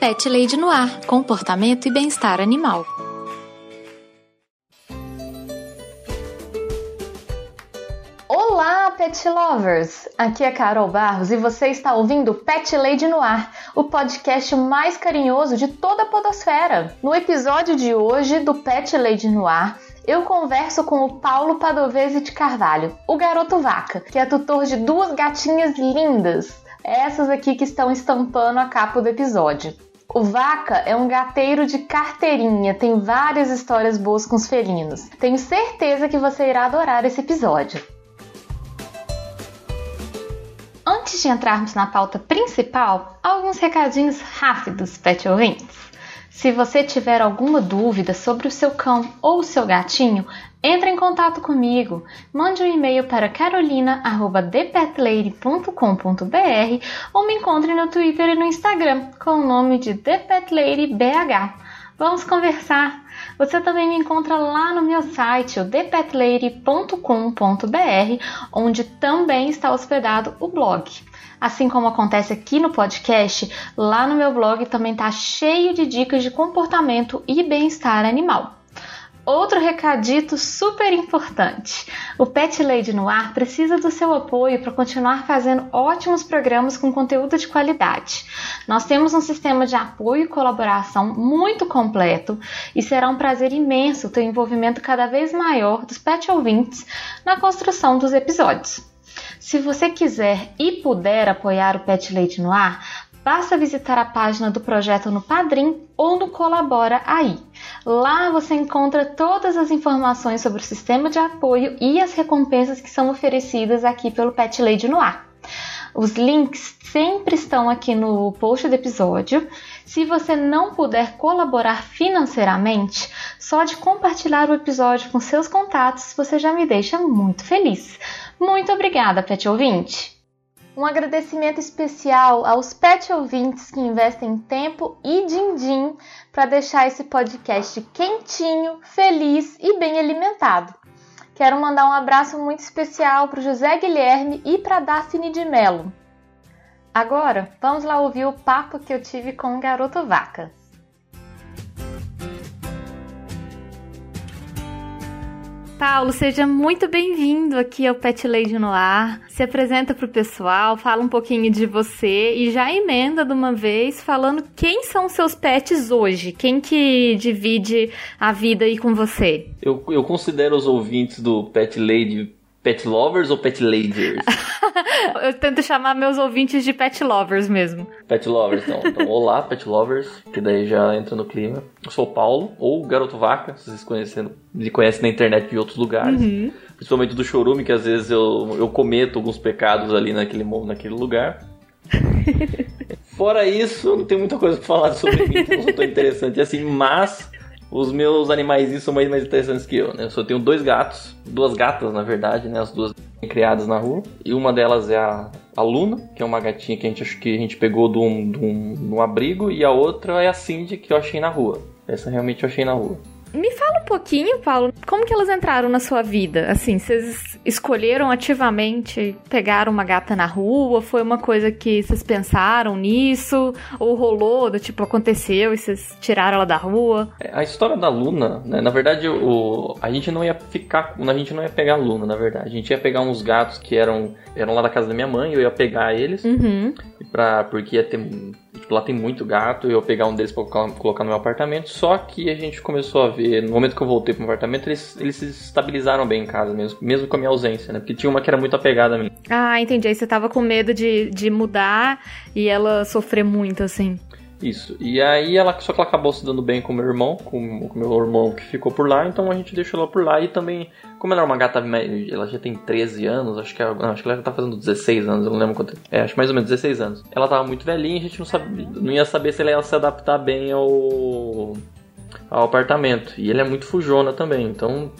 Pet Lady no Ar, comportamento e bem-estar animal. Olá, pet lovers! Aqui é Carol Barros e você está ouvindo Pet Lady no Ar, o podcast mais carinhoso de toda a podosfera. No episódio de hoje do Pet Lady no Ar, eu converso com o Paulo Padovese de Carvalho, o garoto vaca, que é tutor de duas gatinhas lindas, essas aqui que estão estampando a capa do episódio. O Vaca é um gateiro de carteirinha, tem várias histórias boas com os felinos. Tenho certeza que você irá adorar esse episódio. Antes de entrarmos na pauta principal, alguns recadinhos rápidos, pet ouvintes. Se você tiver alguma dúvida sobre o seu cão ou o seu gatinho, entre em contato comigo. Mande um e-mail para carolina@thepetlady.com.br ou me encontre no Twitter e no Instagram com o nome de ThePetLadyBH. Vamos conversar. Você também me encontra lá no meu site, o thepetlady.com.br, onde também está hospedado o blog. Assim como acontece aqui no podcast, lá no meu blog também está cheio de dicas de comportamento e bem-estar animal. Outro recadito super importante: o Pet Lady no Ar precisa do seu apoio para continuar fazendo ótimos programas com conteúdo de qualidade. Nós temos um sistema de apoio e colaboração muito completo e será um prazer imenso ter um envolvimento cada vez maior dos pet ouvintes na construção dos episódios. Se você quiser e puder apoiar o Pet Lady no Ar, basta visitar a página do projeto no Padrim ou no Colabora Aí. Lá você encontra todas as informações sobre o sistema de apoio e as recompensas que são oferecidas aqui pelo Pet Lady no Ar. Os links sempre estão aqui no post do episódio. Se você não puder colaborar financeiramente, só de compartilhar o episódio com seus contatos você já me deixa muito feliz. Muito obrigada, pet ouvinte! Um agradecimento especial aos pet ouvintes que investem tempo e din-din para deixar esse podcast quentinho, feliz e bem alimentado. Quero mandar um abraço muito especial para o José Guilherme e para Daphne de Mello. Agora, vamos lá ouvir o papo que eu tive com o garoto vaca. Paulo, seja muito bem-vindo aqui ao Pet Lady no Ar. Se apresenta para o pessoal, fala um pouquinho de você e já emenda de uma vez falando quem são seus pets hoje, quem que divide a vida aí com você. Eu, eu considero os ouvintes do Pet Lady Pet lovers ou pet ladies? eu tento chamar meus ouvintes de pet lovers mesmo. Pet lovers, então. então olá, pet lovers, que daí já entra no clima. Eu sou o Paulo, ou Garoto Vaca, se vocês conhecendo, me conhecem na internet de outros lugares. Uhum. Principalmente do Chorume, que às vezes eu, eu cometo alguns pecados ali naquele, naquele lugar. Fora isso, não tem muita coisa pra falar sobre mim, não sou tão interessante assim, mas os meus animais são mais, mais interessantes que eu, né? Eu só tenho dois gatos, duas gatas, na verdade, né? As duas criadas na rua. E uma delas é a, a Luna, que é uma gatinha que a gente, que a gente pegou de um, de, um, de um abrigo. E a outra é a Cindy, que eu achei na rua. Essa realmente eu achei na rua. Me fala pouquinho, Paulo, como que elas entraram na sua vida? Assim, vocês escolheram ativamente pegar uma gata na rua? Foi uma coisa que vocês pensaram nisso? Ou rolou, do tipo, aconteceu e vocês tiraram ela da rua? É, a história da Luna, né, na verdade, o, a gente não ia ficar, a gente não ia pegar a Luna, na verdade. A gente ia pegar uns gatos que eram, eram lá da casa da minha mãe, eu ia pegar eles, uhum. pra, porque ia ter lá tem muito gato, eu ia pegar um deles pra colocar no meu apartamento. Só que a gente começou a ver, no momento que eu voltei pro meu apartamento, eles, eles se estabilizaram bem em casa mesmo, mesmo com a minha ausência, né? Porque tinha uma que era muito apegada a mim. Ah, entendi. Aí você tava com medo de, de mudar e ela sofrer muito, assim. Isso. E aí ela só que ela acabou se dando bem com meu irmão, com o meu irmão que ficou por lá, então a gente deixou ela por lá e também, como ela era uma gata, ela já tem 13 anos, acho que, ela, não, acho que ela já tá fazendo 16 anos, eu não lembro quanto. É, acho mais ou menos 16 anos. Ela tava muito velhinha, a gente não sabia, não ia saber se ela ia se adaptar bem ao ao apartamento. E ele é muito fujona também, então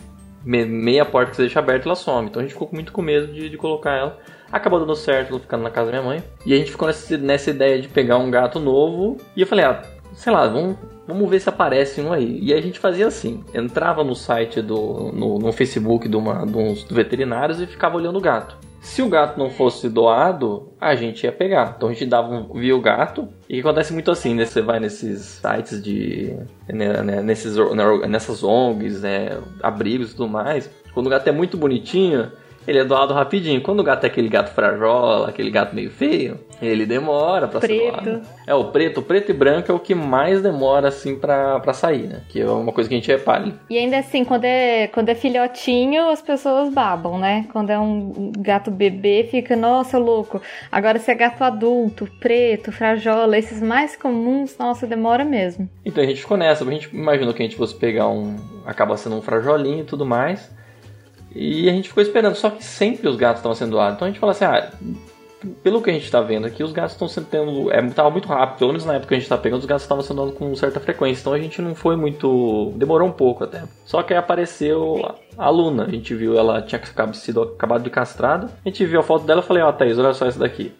meia porta que você deixa aberta ela some. Então a gente ficou muito com medo de, de colocar ela. Acabou dando certo, ficando na casa da minha mãe. E a gente ficou nessa, nessa ideia de pegar um gato novo. E eu falei, ah, sei lá, vamos, vamos ver se aparece um aí. E a gente fazia assim: entrava no site do. no, no Facebook de, uma, de uns veterinários e ficava olhando o gato. Se o gato não fosse doado, a gente ia pegar. Então a gente dava um, via o gato. E acontece muito assim, né? Você vai nesses sites de. Né, né, nesses, né, nessas ONGs, né, abrigos e tudo mais. Quando o gato é muito bonitinho, ele é doado rapidinho. Quando o gato é aquele gato frajola, aquele gato meio feio, ele demora pra preto. ser doado. É, o preto, o preto e branco é o que mais demora, assim, pra, pra sair, né? Que é uma coisa que a gente repara. E ainda assim, quando é, quando é filhotinho, as pessoas babam, né? Quando é um gato bebê, fica, nossa, louco. Agora, se é gato adulto, preto, frajola, esses mais comuns, nossa, demora mesmo. Então a gente ficou nessa. A gente imaginou que a gente fosse pegar um... Acaba sendo um frajolinho e tudo mais. E a gente ficou esperando, só que sempre os gatos estavam sendo doados. Então a gente falou assim, ah, pelo que a gente está vendo aqui, os gatos estão sendo tendo. É, tava muito rápido, pelo menos na época que a gente está pegando, os gatos estavam sendo doados com certa frequência. Então a gente não foi muito. Demorou um pouco até. Só que aí apareceu a, Luna. A gente viu, ela tinha sido acabado de castrada. A gente viu a foto dela e falei, ó, oh, Thaís, olha só essa daqui.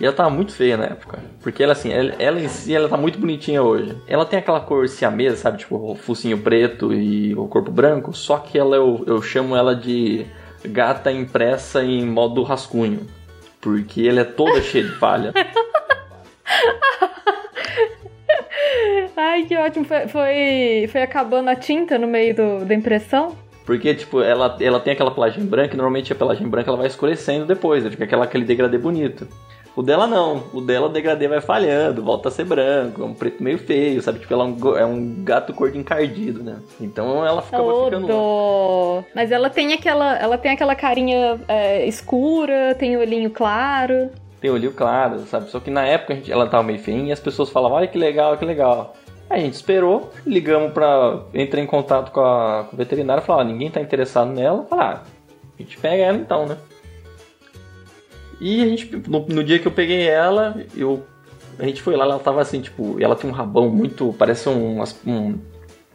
E ela tava muito feia na época. Porque ela, assim, ela, ela, em si, ela tá muito bonitinha hoje. Ela tem aquela cor siamesa, sabe? Tipo, o focinho preto e o corpo branco. Só que ela, eu, eu chamo ela de gata impressa em modo rascunho. Porque ela é toda cheia de falha. Ai, que ótimo. Foi, foi, foi, acabando a tinta no meio do, da impressão? Porque, tipo, ela, ela tem aquela pelagem branca e normalmente a pelagem branca ela vai escurecendo depois, fica aquela, aquele degradê bonito. O dela não. O dela o degradê vai falhando, volta a ser branco, é um preto meio feio, sabe? Tipo, ela é um, é um gato cor de encardido, né? Então ela ficava oh, ficando. Mas ela tem aquela. Ela tem aquela carinha é, escura, tem o olhinho claro. Tem o olhinho claro, sabe? Só que na época a gente, ela tava meio feinha e as pessoas falavam, olha que legal, que legal. A gente esperou, ligamos pra. Entrei em contato com, a, com o veterinário e falou, ah, ninguém tá interessado nela. Falar, ah, a gente pega ela então, né? E a gente, no, no, dia que eu peguei ela, eu, a gente foi lá, ela tava assim, tipo, ela tem um rabão muito, parece um, um,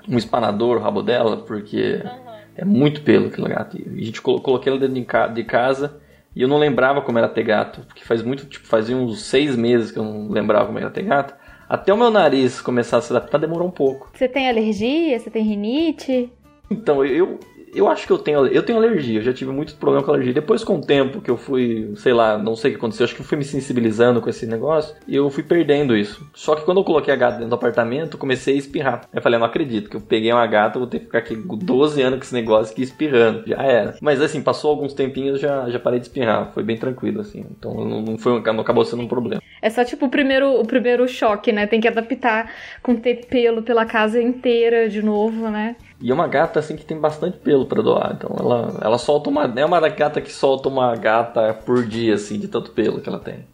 um espanador o rabo dela, porque uhum. é muito pelo aquele gato. E a gente coloquei ela dentro de casa e eu não lembrava como era ter gato, porque faz muito, tipo, fazia uns seis meses que eu não lembrava como era ter gato. Até o meu nariz começar a se adaptar demorou um pouco. Você tem alergia? Você tem rinite? Então, eu, eu acho que eu tenho, eu tenho alergia, eu já tive muitos problemas com alergia. Depois, com o tempo que eu fui, sei lá, não sei o que aconteceu, acho que eu fui me sensibilizando com esse negócio e eu fui perdendo isso. Só que quando eu coloquei a gata dentro do apartamento, comecei a espirrar. Eu falei, não acredito que eu peguei uma gata, vou ter que ficar aqui 12 anos com esse negócio aqui espirrando. Já era. Mas assim, passou alguns tempinhos, já, já parei de espirrar. Foi bem tranquilo, assim. Então não, foi, não acabou sendo um problema. É só tipo o primeiro, o primeiro choque, né? Tem que adaptar com ter pelo pela casa inteira de novo, né? E é uma gata assim que tem bastante pelo para doar. Então ela, ela solta uma. É uma gata que solta uma gata por dia, assim, de tanto pelo que ela tem.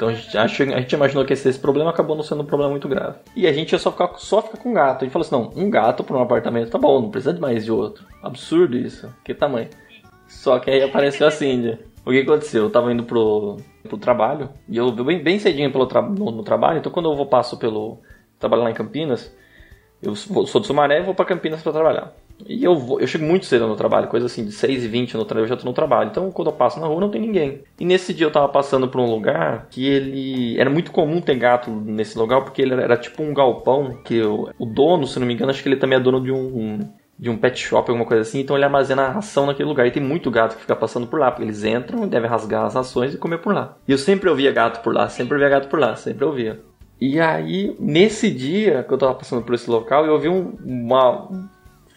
Então a gente, a gente imaginou que esse, esse, problema acabou não sendo um problema muito grave. E a gente ia só ficar, só ficar com gato. A gente falou assim: não, um gato para um apartamento tá bom, não precisa de mais de outro. Absurdo isso. Que tamanho. Só que aí apareceu a Cindy. O que aconteceu? Eu tava indo pro, pro trabalho e eu bem, bem cedinho pelo tra no, no, trabalho. Então quando eu vou passo pelo. trabalho lá em Campinas, eu sou de Sumaré e vou para Campinas para trabalhar. E eu, vou, eu chego muito cedo no trabalho, coisa assim, de 6 e 20 no trabalho, eu já tô no trabalho. Então, quando eu passo na rua, não tem ninguém. E nesse dia eu tava passando por um lugar que ele. Era muito comum ter gato nesse lugar, porque ele era, era tipo um galpão, que eu, o dono, se não me engano, acho que ele também é dono de um, de um pet shop, alguma coisa assim, então ele armazena a ração naquele lugar. E tem muito gato que fica passando por lá, porque eles entram e devem rasgar as rações e comer por lá. E eu sempre ouvia gato por lá, sempre ouvia gato por lá, sempre ouvia. E aí, nesse dia que eu tava passando por esse local, eu vi um, uma.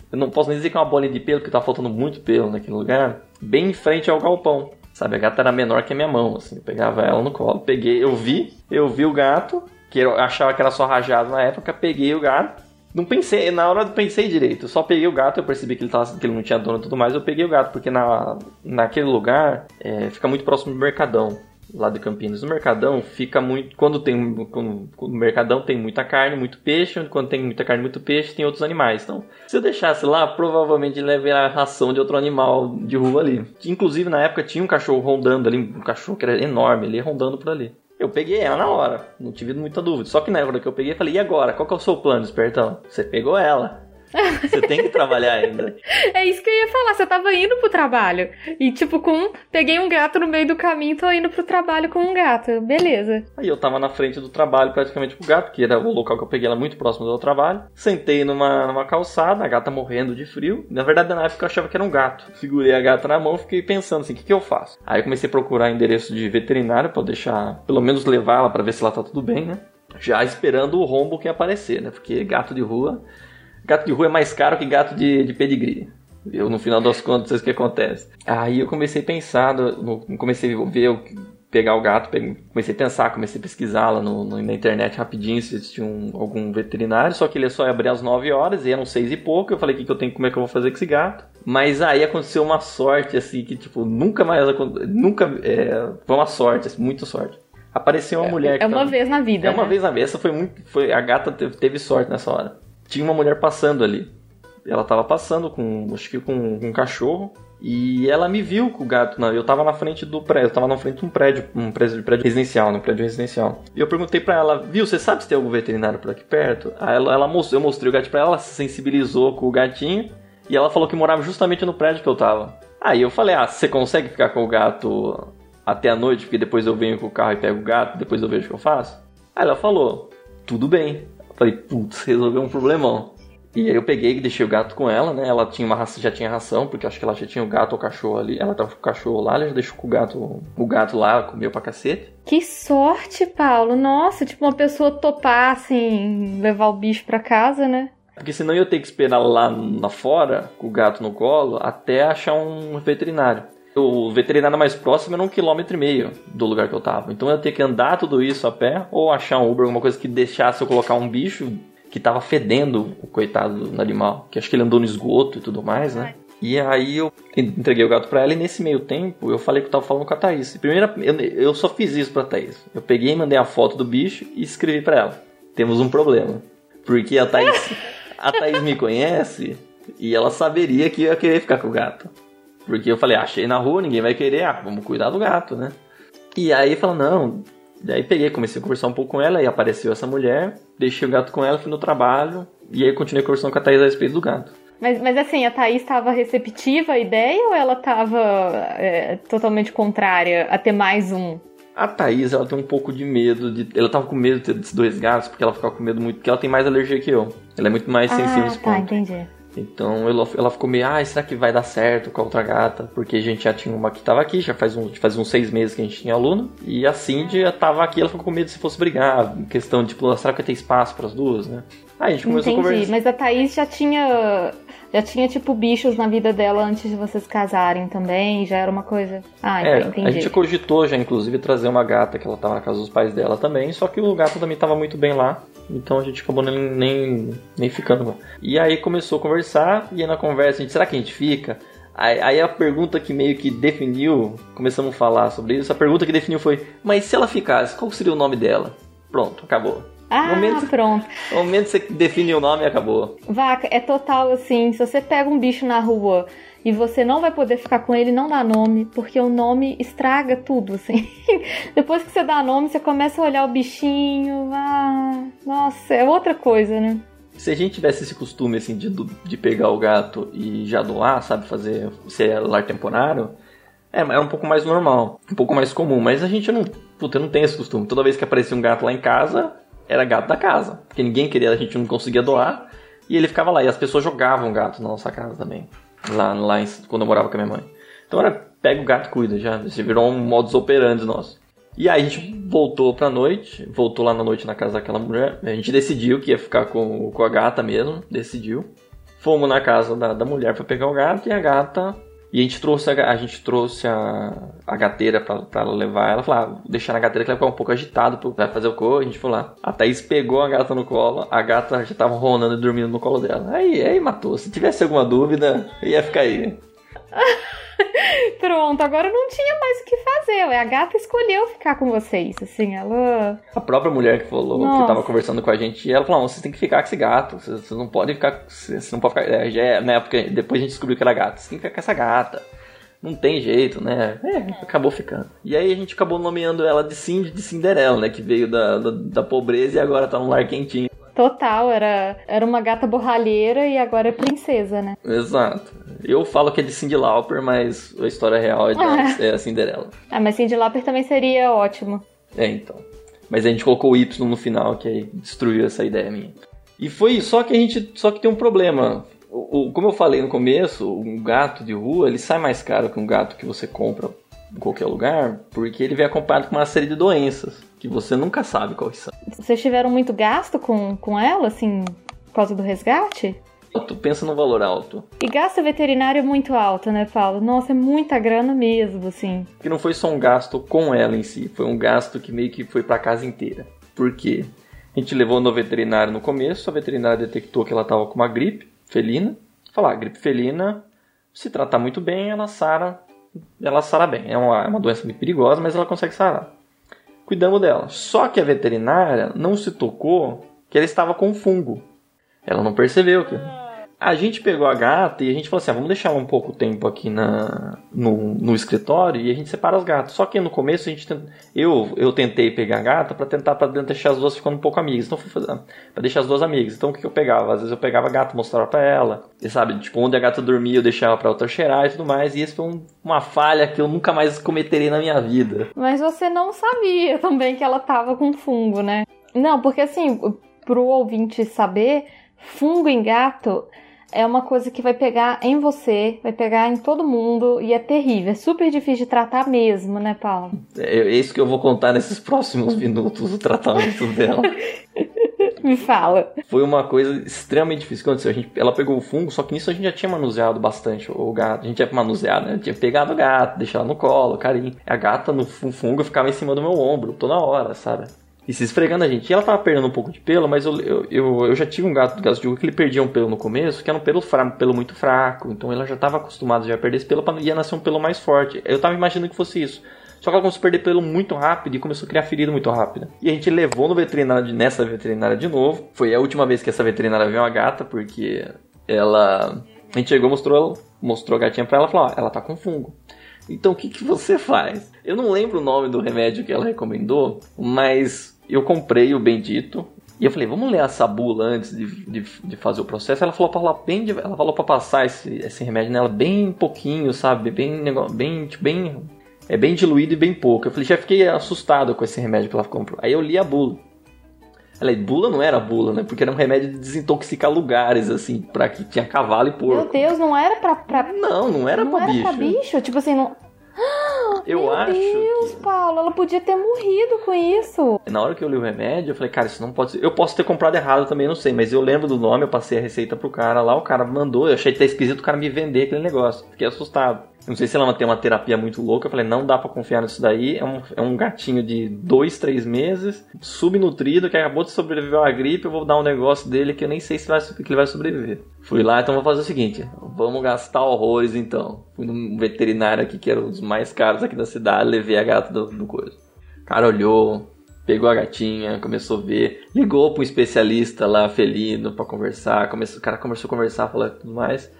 Eu não posso nem dizer que é uma bolinha de pelo, porque tava faltando muito pelo naquele lugar, bem em frente ao galpão. Sabe, a gata era menor que a minha mão, assim, eu pegava ela no colo, peguei, eu vi, eu vi o gato, que eu achava que era só rajado na época, peguei o gato, não pensei, na hora eu pensei direito, só peguei o gato, eu percebi que ele, tava, que ele não tinha dono e tudo mais, eu peguei o gato, porque na, naquele lugar é, fica muito próximo do Mercadão lá de Campinas. No Mercadão fica muito. Quando tem. Quando, no Mercadão tem muita carne, muito peixe. Quando tem muita carne, muito peixe, tem outros animais. Então, se eu deixasse lá, provavelmente leve a ração de outro animal de rua ali. Inclusive, na época tinha um cachorro rondando ali, um cachorro que era enorme ali, rondando por ali. Eu peguei ela na hora, não tive muita dúvida. Só que na hora que eu peguei, falei, e agora? Qual que é o seu plano, espertão? Você pegou ela. Você tem que trabalhar ainda. É isso que eu ia falar. Você tava indo pro trabalho. E, tipo, com. Peguei um gato no meio do caminho e tô indo pro trabalho com um gato. Beleza. Aí eu tava na frente do trabalho, praticamente pro gato, que era o local que eu peguei ela muito próximo do trabalho. Sentei numa, numa calçada, a gata morrendo de frio. Na verdade, na época eu achava que era um gato. Segurei a gata na mão fiquei pensando assim: o que, que eu faço? Aí eu comecei a procurar endereço de veterinário pra deixar, pelo menos levar ela pra ver se ela tá tudo bem, né? Já esperando o rombo que ia aparecer, né? Porque gato de rua Gato de rua é mais caro que gato de, de pedigree. Eu, no final das contas, o que acontece. Aí eu comecei a pensar, no, comecei a ver, pegar o gato, comecei a pensar, comecei a pesquisar lá no, no, na internet rapidinho se existia um, algum veterinário, só que ele só ia abrir às 9 horas, e eram 6 e pouco, eu falei, o que, que eu tenho, como é que eu vou fazer com esse gato? Mas aí aconteceu uma sorte, assim, que tipo, nunca mais, nunca, é, foi uma sorte, assim, muita sorte. Apareceu uma é, mulher É uma tava, vez na vida, É uma né? vez na vida, essa foi muito, foi, a gata teve, teve sorte nessa hora tinha uma mulher passando ali. Ela tava passando com, acho que com, com um cachorro. E ela me viu com o gato. Eu tava na frente do prédio, eu tava na frente de um prédio, um prédio, prédio residencial, um prédio residencial. E eu perguntei para ela, viu, você sabe se tem algum veterinário por aqui perto? Aí ela, ela mostrou, eu mostrei o gato para ela, ela se sensibilizou com o gatinho. E ela falou que morava justamente no prédio que eu tava. Aí eu falei, ah, você consegue ficar com o gato até a noite? Porque depois eu venho com o carro e pego o gato, depois eu vejo o que eu faço? Aí ela falou, tudo bem. Falei, putz, resolveu um problemão. E aí eu peguei e deixei o gato com ela, né? Ela tinha uma raça, já tinha ração, porque acho que ela já tinha o gato ou o cachorro ali. Ela tava com o cachorro lá, ela já deixou com o gato, o gato lá, comeu pra cacete. Que sorte, Paulo. Nossa, tipo uma pessoa topar, assim, levar o bicho pra casa, né? Porque senão eu ia ter que esperar lá na fora, com o gato no colo, até achar um veterinário. O veterinário mais próximo era um quilômetro e meio do lugar que eu tava. Então eu ia ter que andar tudo isso a pé, ou achar um Uber, alguma coisa que deixasse eu colocar um bicho que tava fedendo o coitado do animal, que acho que ele andou no esgoto e tudo mais, né? E aí eu entreguei o gato para ela e nesse meio tempo eu falei que eu tava falando com a Thaís. Primeiro, eu, eu só fiz isso pra Thaís. Eu peguei e mandei a foto do bicho e escrevi para ela. Temos um problema. Porque a Thaís, a Thaís me conhece e ela saberia que eu ia querer ficar com o gato. Porque eu falei, ah, achei na rua, ninguém vai querer, ah, vamos cuidar do gato, né? E aí falou, não, Daí peguei, comecei a conversar um pouco com ela e apareceu essa mulher, deixei o gato com ela, fui no trabalho e aí continuei conversando com a Thaís a respeito do gato. Mas, mas assim, a Thaís estava receptiva à ideia ou ela estava é, totalmente contrária a ter mais um? A Thaís, ela tem um pouco de medo de. Ela tava com medo de ter dois gatos, porque ela ficava com medo muito. Porque ela tem mais alergia que eu. Ela é muito mais sensível ah, nesse tá, ponto. entendi. Então ela, ela ficou meio, ah, será que vai dar certo com a outra gata? Porque a gente já tinha uma que tava aqui, já faz, um, faz uns seis meses que a gente tinha aluno. E a Cindy já tava aqui, ela ficou com medo se fosse brigar. Questão de, tipo, será que vai ter espaço para as duas, né? Aí a gente começou Entendi, a conversar. mas a Thaís já tinha. Já tinha, tipo, bichos na vida dela antes de vocês casarem também, já era uma coisa. Ah, É, entendi. a gente cogitou já, inclusive, trazer uma gata que ela tava na casa dos pais dela também, só que o gato também tava muito bem lá, então a gente acabou nem, nem, nem ficando. E aí começou a conversar, e aí na conversa a gente, será que a gente fica? Aí, aí a pergunta que meio que definiu, começamos a falar sobre isso, a pergunta que definiu foi, mas se ela ficasse, qual seria o nome dela? Pronto, acabou. Ah, No momento- pronto. No momento que você define o nome, acabou. Vaca, é total assim, se você pega um bicho na rua e você não vai poder ficar com ele, não dá nome, porque o nome estraga tudo, assim. Depois que você dá nome, você começa a olhar o bichinho, ah, nossa, é outra coisa, né? Se a gente tivesse esse costume assim de, de pegar o gato e já doar, sabe, fazer ser lar temporário, é, é um pouco mais normal, um pouco mais comum, mas a gente não, puta, não tem esse costume. Toda vez que aparecia um gato lá em casa, era gato da casa, porque ninguém queria, a gente não conseguia doar, e ele ficava lá, e as pessoas jogavam gato na nossa casa também, lá, lá em- quando eu morava com a minha mãe. Então era, pega o gato cuida, já, isso virou um modus operandi nosso. E aí a gente voltou pra noite, voltou lá na noite na casa daquela mulher. A gente decidiu que ia ficar com, com a gata mesmo, decidiu. Fomos na casa da, da mulher pra pegar o gato e a gata. E a gente trouxe a, a gente trouxe a, a gateira pra, pra ela levar. Ela falou: ah, deixar na gateira que ela ficar um pouco agitado, pô, vai fazer o co. A gente foi lá. A Thaís pegou a gata no colo, a gata já tava ronando e dormindo no colo dela. Aí, aí matou. Se tivesse alguma dúvida, ia ficar aí. Pronto, agora não tinha mais o que fazer. A gata escolheu ficar com vocês, assim, ela. A própria mulher que falou, que Nossa. tava conversando com a gente, ela falou, vocês têm que ficar com esse gato, vocês, não podem ficar, vocês não podem ficar, é, já é, na época, depois a gente descobriu que era gato, vocês têm que ficar com essa gata, não tem jeito, né, é, acabou ficando. E aí a gente acabou nomeando ela de Cindy, de Cinderela, né, que veio da, da, da pobreza e agora tá num lar quentinho. Total, era, era uma gata borralheira e agora é princesa, né? Exato. Eu falo que é de Cindy Lauper, mas a história real é, da, é a Cinderela. Ah, mas Cindy Lauper também seria ótimo. É, então. Mas a gente colocou o Y no final, que aí destruiu essa ideia minha. E foi isso, só que a gente. Só que tem um problema. O, o, como eu falei no começo, um gato de rua ele sai mais caro que um gato que você compra em qualquer lugar, porque ele vem acompanhado com uma série de doenças que você nunca sabe quais são. Vocês tiveram muito gasto com, com ela, assim, por causa do resgate? Tu pensa no valor alto. E gasto veterinário é muito alto, né, Paulo? Nossa, é muita grana mesmo, assim. Que não foi só um gasto com ela em si, foi um gasto que meio que foi pra casa inteira. Por quê? A gente levou no veterinário no começo, a veterinária detectou que ela estava com uma gripe felina. Falar, ah, gripe felina, se tratar muito bem, ela sara, ela sara bem. É uma, é uma doença muito perigosa, mas ela consegue sarar. Cuidamos dela. Só que a veterinária não se tocou que ela estava com fungo. Ela não percebeu que a gente pegou a gata e a gente falou assim: ah, vamos deixar um pouco tempo aqui na, no, no escritório e a gente separa os gatos. Só que no começo a gente eu, eu tentei pegar a gata para tentar pra deixar as duas ficando um pouco amigas. Então fazer pra deixar as duas amigas. Então o que, eu pegava? Às vezes eu pegava a gata, mostrava pra ela. E sabe, tipo, onde a gata dormia eu deixava pra outra cheirar e tudo mais. E isso foi um, uma falha que eu nunca mais cometerei na minha vida. Mas você não sabia também que ela tava com fungo, né? Não, porque assim, pro ouvinte saber, fungo em gato é uma coisa que vai pegar em você, vai pegar em todo mundo e é terrível. É super difícil de tratar mesmo, né, Paulo? É, é isso que eu vou contar nesses próximos minutos, o tratamento dela. Me fala. Foi uma coisa extremamente difícil que aconteceu. A gente, ela pegou o fungo, só que nisso a gente já tinha manuseado bastante o gato. A gente tinha manuseado, né? Tinha pegado o gato, deixado no colo, carinho. A gata no fungo ficava em cima do meu ombro toda hora, sabe? E se esfregando a gente. E ela tava perdendo um pouco de pelo, mas eu, eu, eu, eu já tive um gato do gato de que ele perdia um pelo no começo, que era um pelo, fra, pelo muito fraco. Então ela já estava acostumada já a perder esse pelo, para ia nascer um pelo mais forte. Eu tava imaginando que fosse isso. Só que ela começou a perder pelo muito rápido e começou a criar ferida muito rápida. E a gente levou no veterinário, nessa veterinária de novo. Foi a última vez que essa veterinária viu a gata, porque ela... A gente chegou, mostrou, mostrou a gatinha pra ela e falou, ó, ela tá com fungo. Então o que, que você faz? Eu não lembro o nome do remédio que ela recomendou, mas eu comprei o bendito. E eu falei, vamos ler essa bula antes de, de, de fazer o processo. Ela falou para bem, ela falou para passar esse, esse remédio nela bem pouquinho, sabe? Bem, bem, tipo, bem, é bem diluído e bem pouco. Eu falei, já fiquei assustado com esse remédio que ela comprou. Aí eu li a bula. Ela, bula não era bula, né? Porque era um remédio de desintoxicar lugares, assim, para que tinha cavalo e porco. Meu Deus, não era pra. pra... Não, não era não pra era bicho. Pra bicho? Tipo assim, não. Eu Meu acho. Meu Deus, que... Paulo, ela podia ter morrido com isso. Na hora que eu li o remédio, eu falei, cara, isso não pode ser. Eu posso ter comprado errado também, não sei, mas eu lembro do nome, eu passei a receita pro cara lá, o cara mandou, eu achei até esquisito o cara me vender aquele negócio. Fiquei assustado. Não sei se ela tem uma terapia muito louca. Eu falei, não dá para confiar nisso daí. É um, é um gatinho de dois, três meses, subnutrido, que acabou de sobreviver à gripe. Eu vou dar um negócio dele que eu nem sei se vai, que ele vai sobreviver. Fui lá, então vou fazer o seguinte: vamos gastar horrores então. Fui num veterinário aqui que era um dos mais caros aqui da cidade, levei a gata do, do coisa. O cara olhou, pegou a gatinha, começou a ver, ligou para um especialista lá, felino, para conversar. Começou, o cara começou a conversar, falar tudo mais.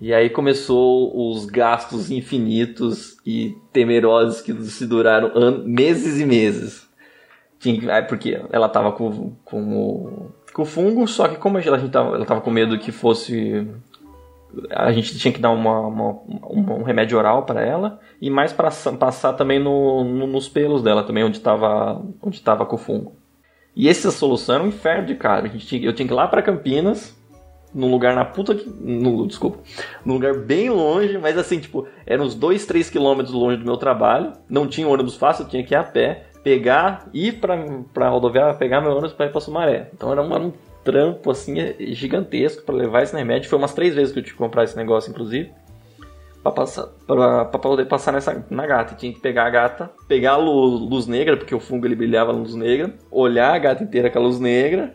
E aí começou os gastos infinitos e temerosos que se duraram meses e meses. Tinha, porque ela tava com, com, o, com fungo, só que como a gente tava, ela tava com medo que fosse. A gente tinha que dar uma, uma um, um, remédio oral para ela e mais para passar também no, no, nos pelos dela, também onde estava onde tava com o fungo. E essa solução era um inferno de cara. A gente tinha, eu tinha que ir lá para Campinas num lugar na puta que. No, desculpa. Num lugar bem longe, mas assim, tipo, era uns 2, 3 quilômetros longe do meu trabalho. Não tinha ônibus fácil, eu tinha que ir a pé, pegar, ir pra, pra rodoviária, pegar meu ônibus pra ir pra Sumaré. Então era um, era um trampo assim gigantesco para levar esse remédio. Foi umas três vezes que eu tive que comprar esse negócio, inclusive. Pra, passar, pra, pra poder passar nessa, na gata. tinha que pegar a gata, pegar a luz, luz negra, porque o fungo ele brilhava na luz negra, olhar a gata inteira com a luz negra,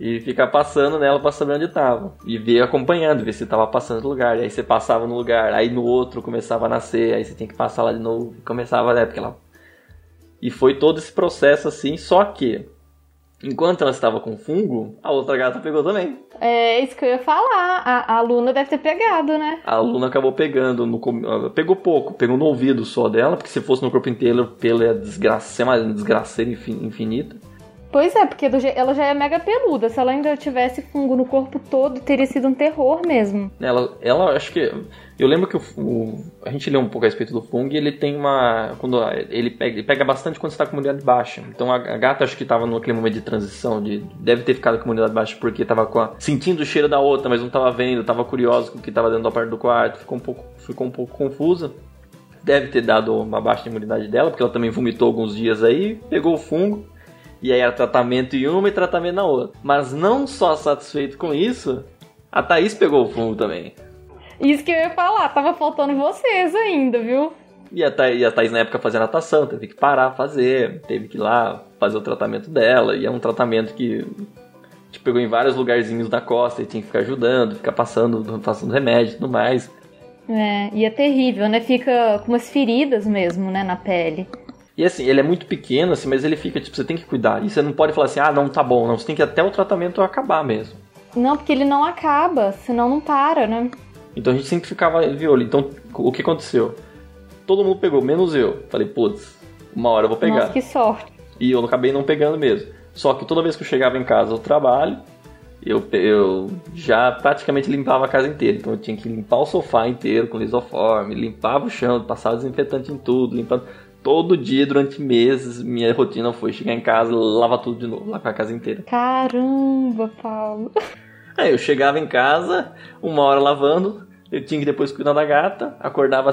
e ficar passando nela pra saber onde tava. E ver acompanhando, ver se tava passando no lugar. E aí você passava no lugar, aí no outro começava a nascer, aí você tinha que passar lá de novo. E começava, né? Porque ela. E foi todo esse processo assim, só que. Enquanto ela estava com fungo, a outra gata pegou também. É isso que eu ia falar. A, a Luna deve ter pegado, né? A Luna acabou pegando. No, pegou pouco, pegou no ouvido só dela, porque se fosse no corpo inteiro, pelo ia desgraça, uma desgraceira infinita. Pois é, porque ela já é mega peluda. Se ela ainda tivesse fungo no corpo todo, teria sido um terror mesmo. Ela, ela acho que. Eu lembro que o, o, a gente leu um pouco a respeito do fungo e ele tem uma. Quando ele pega, ele pega bastante quando você está com imunidade baixa. Então a, a gata acho que estava naquele momento de transição, de, deve ter ficado com imunidade baixa porque estava sentindo o cheiro da outra, mas não estava vendo, estava curiosa com o que estava dentro da parte do quarto, ficou um pouco, ficou um pouco confusa. Deve ter dado uma baixa imunidade dela, porque ela também vomitou alguns dias aí, pegou o fungo e aí era tratamento em uma e tratamento na outra. Mas não só satisfeito com isso, a Thaís pegou o fungo também. Isso que eu ia falar, tava faltando vocês ainda, viu? E a, Thaís, e a Thaís na época fazia natação, teve que parar fazer, teve que ir lá fazer o tratamento dela. E é um tratamento que te pegou em vários lugarzinhos da costa e tinha que ficar ajudando, ficar passando, passando remédio e tudo mais. É, e é terrível, né? Fica com umas feridas mesmo, né, na pele. E assim, ele é muito pequeno, assim, mas ele fica, tipo, você tem que cuidar. E você não pode falar assim, ah, não, tá bom, não. Você tem que até o tratamento acabar mesmo. Não, porque ele não acaba, senão não para, né? Então a gente sempre ficava de olho. Então, o que aconteceu? Todo mundo pegou, menos eu. Falei, putz, uma hora eu vou pegar. Nossa, que sorte. E eu acabei não pegando mesmo. Só que toda vez que eu chegava em casa do trabalho, eu, eu já praticamente limpava a casa inteira. Então eu tinha que limpar o sofá inteiro com lisoforme, limpava o chão, passava desinfetante em tudo, limpando todo dia durante meses, minha rotina foi chegar em casa, lavar tudo de novo, lavar a casa inteira. Caramba, Paulo. Aí eu chegava em casa, uma hora lavando, eu tinha que depois cuidar da gata, acordava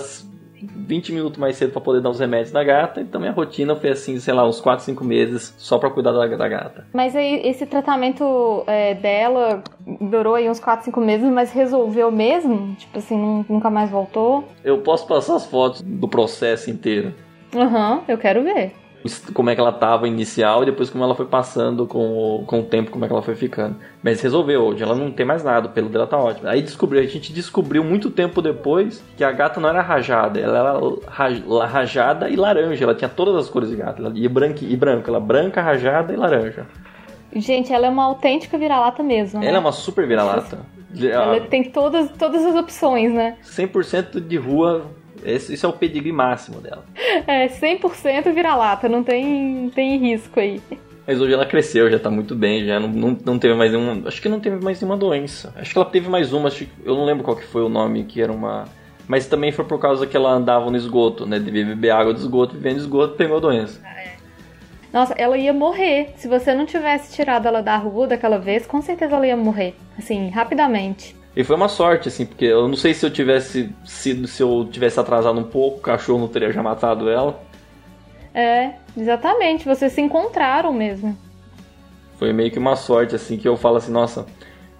20 minutos mais cedo para poder dar os remédios da gata, então minha rotina foi assim, sei lá, uns 4, 5 meses só para cuidar da, da, gata. Mas aí esse tratamento é, dela durou aí uns 4, 5 meses, mas resolveu mesmo? Tipo assim, nunca mais voltou? Eu posso passar as fotos do processo inteiro. Aham, uhum, eu quero ver. Como é que ela tava inicial e depois como ela foi passando com o, com o tempo, como é que ela foi ficando. Mas resolveu hoje, ela não tem mais nada, o pelo dela tá ótimo. Aí descobriu, a gente descobriu muito tempo depois que a gata não era rajada, ela era rajada e laranja, ela tinha todas as cores de gata, e branco, e branco, ela branca, rajada e laranja. Gente, ela é uma autêntica vira-lata mesmo. Né? Ela é uma super vira-lata. Ela tem todas, todas as opções, né? 100% de rua esse, esse é o pedigree máximo dela. É, 100% vira-lata, não tem, tem risco aí. Mas hoje ela cresceu, já tá muito bem, já não, não, não teve mais nenhuma. Acho que não teve mais nenhuma doença. Acho que ela teve mais uma, acho, eu não lembro qual que foi o nome, que era uma. Mas também foi por causa que ela andava no esgoto, né? Devia beber água do esgoto, vivendo esgoto, pegou a doença. Ah, é. Nossa, ela ia morrer. Se você não tivesse tirado ela da rua daquela vez, com certeza ela ia morrer. Assim, rapidamente. E foi uma sorte, assim, porque eu não sei se eu tivesse sido, se eu tivesse atrasado um pouco, o cachorro não teria já matado ela. É, exatamente, vocês se encontraram mesmo. Foi meio que uma sorte, assim, que eu falo assim, nossa,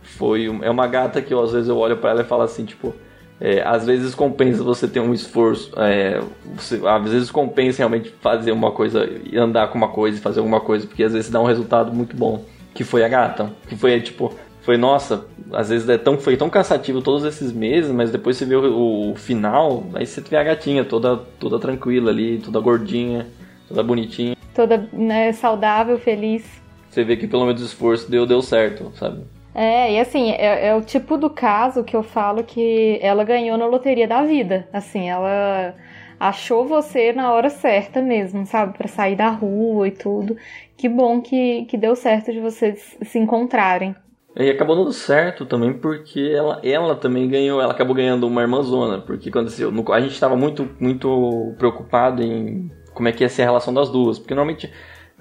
foi. É uma gata que eu, às vezes eu olho para ela e falo assim, tipo, é, às vezes compensa você ter um esforço, é, você, às vezes compensa realmente fazer uma coisa, e andar com uma coisa e fazer alguma coisa, porque às vezes dá um resultado muito bom. Que foi a gata. Que foi, tipo, foi, nossa, às vezes é tão, foi tão cansativo todos esses meses, mas depois você vê o, o, final, aí você vê a gatinha toda, toda tranquila ali, toda gordinha, toda bonitinha. Toda né, saudável, feliz. Você vê que pelo menos o esforço deu, deu certo, sabe? É, e assim, é, é o tipo do caso que eu falo que ela ganhou na loteria da vida. Assim, ela achou você na hora certa mesmo, sabe? para sair da rua e tudo. Que bom que, que deu certo de vocês se encontrarem. E acabou dando certo também porque ela, ela também ganhou, ela acabou ganhando uma irmãzona, porque aconteceu, a gente estava muito, muito preocupado em como é que ia ser a relação das duas, porque normalmente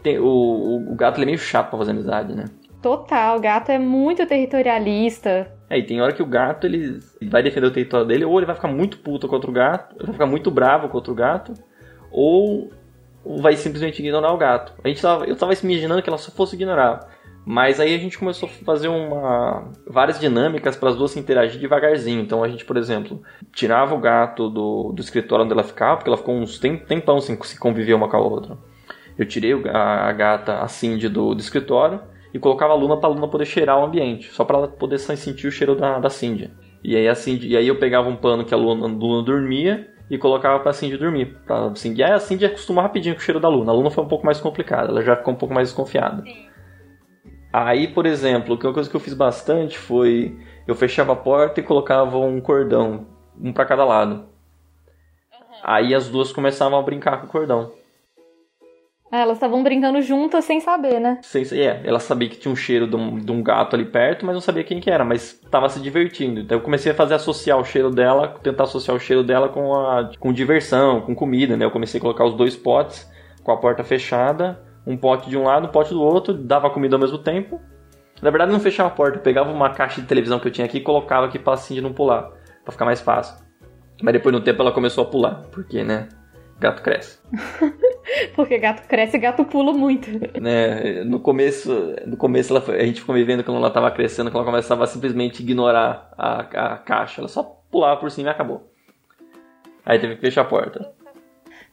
tem, o, o gato é meio chato pra fazer amizade, né? Total, o gato é muito territorialista. É, e tem hora que o gato ele vai defender o território dele, ou ele vai ficar muito puto contra o gato, ele vai ficar muito bravo contra o gato, ou vai simplesmente ignorar o gato. A gente tava, eu tava imaginando que ela só fosse ignorar. Mas aí a gente começou a fazer uma várias dinâmicas para as duas se interagir devagarzinho. Então a gente, por exemplo, tirava o gato do, do escritório onde ela ficava, porque ela ficou uns tempão sem se conviver uma com a outra. Eu tirei a, a gata, a Cindy, do, do escritório e colocava a Luna para a Luna poder cheirar o ambiente, só para ela poder sentir o cheiro da, da Cindy. E aí, a Cindy, e aí eu pegava um pano que a Luna, a Luna dormia e colocava para a Cindy dormir. Pra Cindy. Aí a Cindy acostuma rapidinho com o cheiro da Luna. A Luna foi um pouco mais complicada, ela já ficou um pouco mais desconfiada. Sim. Aí, por exemplo, uma coisa que eu fiz bastante foi eu fechava a porta e colocava um cordão, um para cada lado. Uhum. Aí as duas começavam a brincar com o cordão. Ah, elas estavam brincando juntas sem saber, né? Sem, é, ela sabia que tinha um cheiro de um, de um, gato ali perto, mas não sabia quem que era, mas tava se divertindo. Então eu comecei a fazer associar o cheiro dela, tentar associar o cheiro dela com, a, com diversão, com comida, né? Eu comecei a colocar os dois potes com a porta fechada, um pote de um lado, um pote do outro, dava comida ao mesmo tempo. Na verdade não fechava a porta, eu pegava uma caixa de televisão que eu tinha aqui e colocava aqui pra assim de não pular, pra ficar mais fácil. Mas depois no tempo ela começou a pular, porque, né? gato cresce. Porque gato cresce e gato pula muito. Né, no começo, no começo ela, a gente ficou vendo quando ela estava crescendo, que ela começava a simplesmente ignorar a, a caixa. Ela só pulava por cima e acabou. Aí teve que fechar a porta.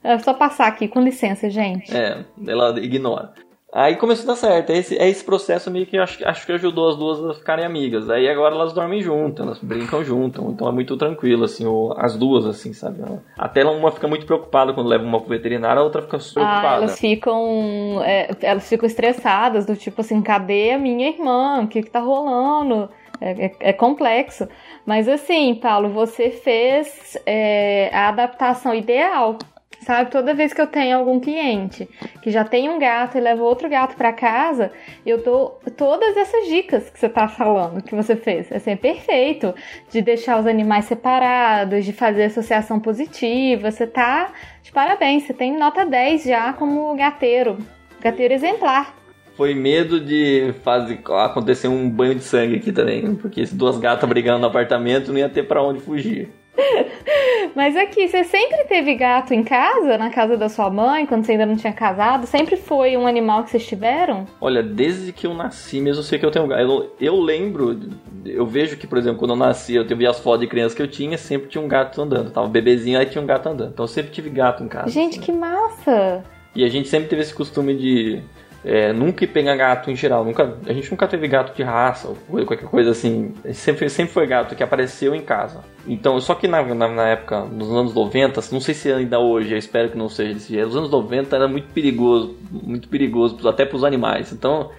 É só passar aqui, com licença, gente. É, ela ignora. Aí começou a dar certo. É esse, é esse processo meio que acho, acho que ajudou as duas a ficarem amigas. Aí agora elas dormem juntas, elas brincam juntas. Então é muito tranquilo, assim, as duas, assim, sabe? Até uma fica muito preocupada quando leva uma pro veterinário, a outra fica preocupada. Ah, elas ficam. É, elas ficam estressadas, do tipo assim, cadê a minha irmã? O que, que tá rolando? É, é, é, complexo. Mas assim, Paulo, você fez é, a adaptação ideal sabe? Toda vez que eu tenho algum cliente que já tem um gato e leva outro gato para casa, eu dou todas essas dicas que você tá falando, que você fez. Assim, é perfeito. De deixar os animais separados, de fazer associação positiva. Você tá de parabéns, você tem nota 10 já como gateiro. Gateiro exemplar foi medo de fazer acontecer um banho de sangue aqui também, porque se duas gatas brigando no apartamento não ia ter para onde fugir. Mas aqui, você sempre teve gato em casa, na casa da sua mãe, quando você ainda não tinha casado? Sempre foi um animal que vocês tiveram? Olha, desde que eu nasci mesmo eu sei que eu tenho gato. Eu, eu lembro, eu vejo que, por exemplo, quando eu nasci, eu vi as fotos de criança que eu tinha, sempre tinha um gato andando. Eu tava bebezinho, aí tinha um gato andando. Então eu sempre tive gato em casa. Gente, assim. que massa! E a gente sempre teve esse costume de é, nunca pegar gato em geral. Nunca, a gente nunca teve gato de raça ou qualquer coisa assim. Sempre, sempre foi gato que apareceu em casa. Então, só que na, na, na, época, nos anos 90, não sei se ainda hoje, eu espero que não seja desse jeito. Nos anos 90 era muito perigoso, muito perigoso, até para os animais. Então,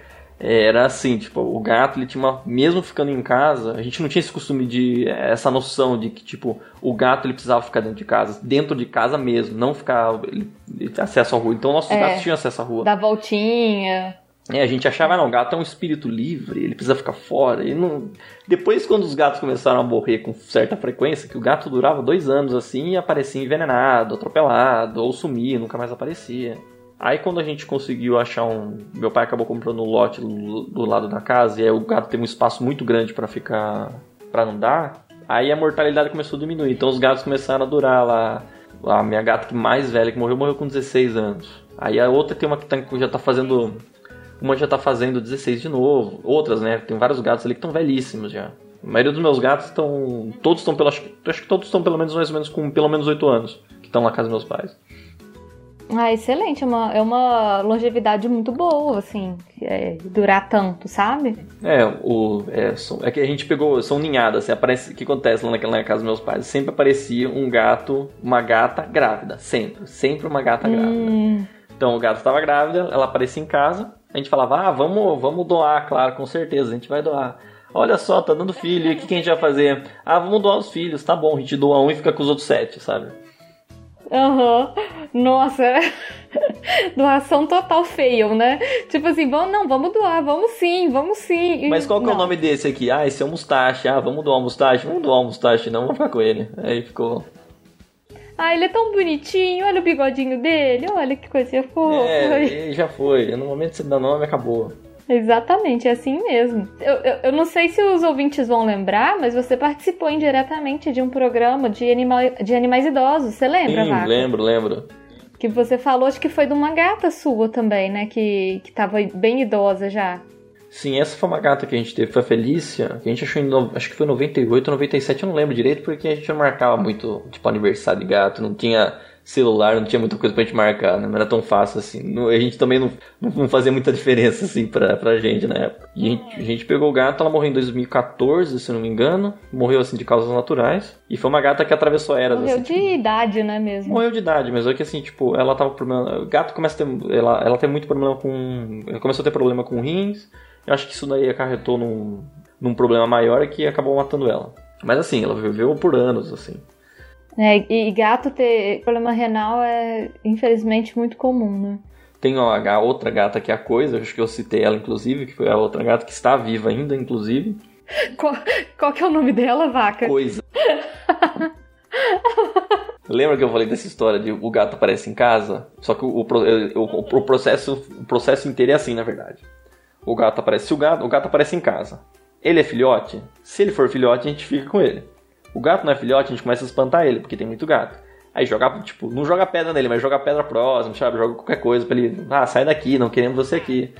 era assim, tipo, o gato, ele tinha uma, mesmo ficando em casa, a gente não tinha esse costume de, essa noção de que, tipo, o gato ele precisava ficar dentro de casa, dentro de casa mesmo, não ficar, ele, ele acesso à rua. Então, nossos é, gatos tinham acesso à rua. Da voltinha. É, a gente achava, não, o gato é um espírito livre, ele precisa ficar fora. E não... Depois, quando os gatos começaram a morrer com certa frequência, que o gato durava dois anos assim e aparecia envenenado, atropelado, ou sumia, nunca mais aparecia. Aí quando a gente conseguiu achar um. Meu pai acabou comprando um lote do lado da casa e aí o gato teve um espaço muito grande para ficar. para andar. Aí a mortalidade começou a diminuir. Então os gatos começaram a durar lá. A minha gata mais velha que morreu, morreu com 16 anos. Aí a outra tem uma que tá, já tá fazendo. Uma já tá fazendo 16 de novo. Outras, né? Tem vários gatos ali que estão velhíssimos já. A maioria dos meus gatos estão. Todos estão pelo. Acho, acho que todos estão pelo menos mais ou menos com pelo menos 8 anos. Que estão na casa dos meus pais. Ah, excelente. É uma, é uma longevidade muito boa, assim, é, durar tanto, sabe? É, o, é, é que a gente pegou, são ninhadas, assim, aparece, o que acontece lá naquela na casa dos meus pais? Sempre aparecia um gato, uma gata grávida, sempre, sempre uma gata hum. grávida. Então o gato estava grávida, ela aparecia em casa, a gente falava, ah, vamos, vamos doar, claro, com certeza, a gente vai doar. Olha só, tá dando filho, o que, que a gente vai fazer? Ah, vamos doar os filhos, tá bom, a gente doa um e fica com os outros sete, sabe? Aham. Uhum. Nossa. Doação total fail, né? Tipo assim, vamos, não, vamos doar, vamos sim, vamos sim. Mas qual que não. é o nome desse aqui? Ah, esse é o Mustache. Ah, vamos doar o Mustache? Vamos doar o Mustache, não, vamos ficar com ele. Aí ficou. Ah, ele é tão bonitinho, olha o bigodinho dele, olha que coisa fofa. É, já foi. No momento que você dá nome, acabou. Exatamente, é assim mesmo. Eu, eu, eu, não sei se os ouvintes vão lembrar, mas você participou indiretamente de um programa de, animal, de animais idosos. Você lembra, Sim, Vaca? lembro, lembro. Que você falou, acho que foi de uma gata sua também, né? Que, que tava bem idosa já. Sim, essa foi uma gata que a gente teve, foi a Felícia, que a gente achou em, acho que foi 98 ou 97, eu não lembro direito, porque a gente não marcava muito, tipo, aniversário de gato, não tinha celular, não tinha muita coisa pra gente marcar, né? Não era tão fácil assim. a gente também não, não fazia muita diferença assim pra, pra gente na época. E a gente, a gente pegou o gato, ela morreu em 2014, se não me engano. Morreu assim de causas naturais. E foi uma gata que atravessou eras. Morreu assim, de tipo, idade, né mesmo? Morreu de idade, mas é que assim, tipo, ela tava com problema. O gato começa a ter. Ela, ela tem muito problema com. Ela começou a ter problema com rins. Eu acho que isso daí acarretou num, num problema maior que acabou matando ela. Mas assim, ela viveu por anos, assim. É, e gato ter problema renal é infelizmente muito comum, né? Tem a outra gata que é a Coisa, acho que eu citei ela inclusive, que foi a outra gata que está viva ainda, inclusive. Qual, qual que é o nome dela, vaca? Coisa. Lembra que eu falei dessa história de o gato aparece em casa? Só que o, o, o, processo, o processo inteiro é assim, na verdade. O gato aparece. o gato, o gato aparece em casa. Ele é filhote? Se ele for filhote, a gente fica com ele. O gato não é filhote, a gente começa a espantar ele, porque tem muito gato. Aí joga, tipo, não joga pedra nele, mas joga pedra próxima, sabe? Joga qualquer coisa pra ele. Ah, sai daqui, não queremos você aqui.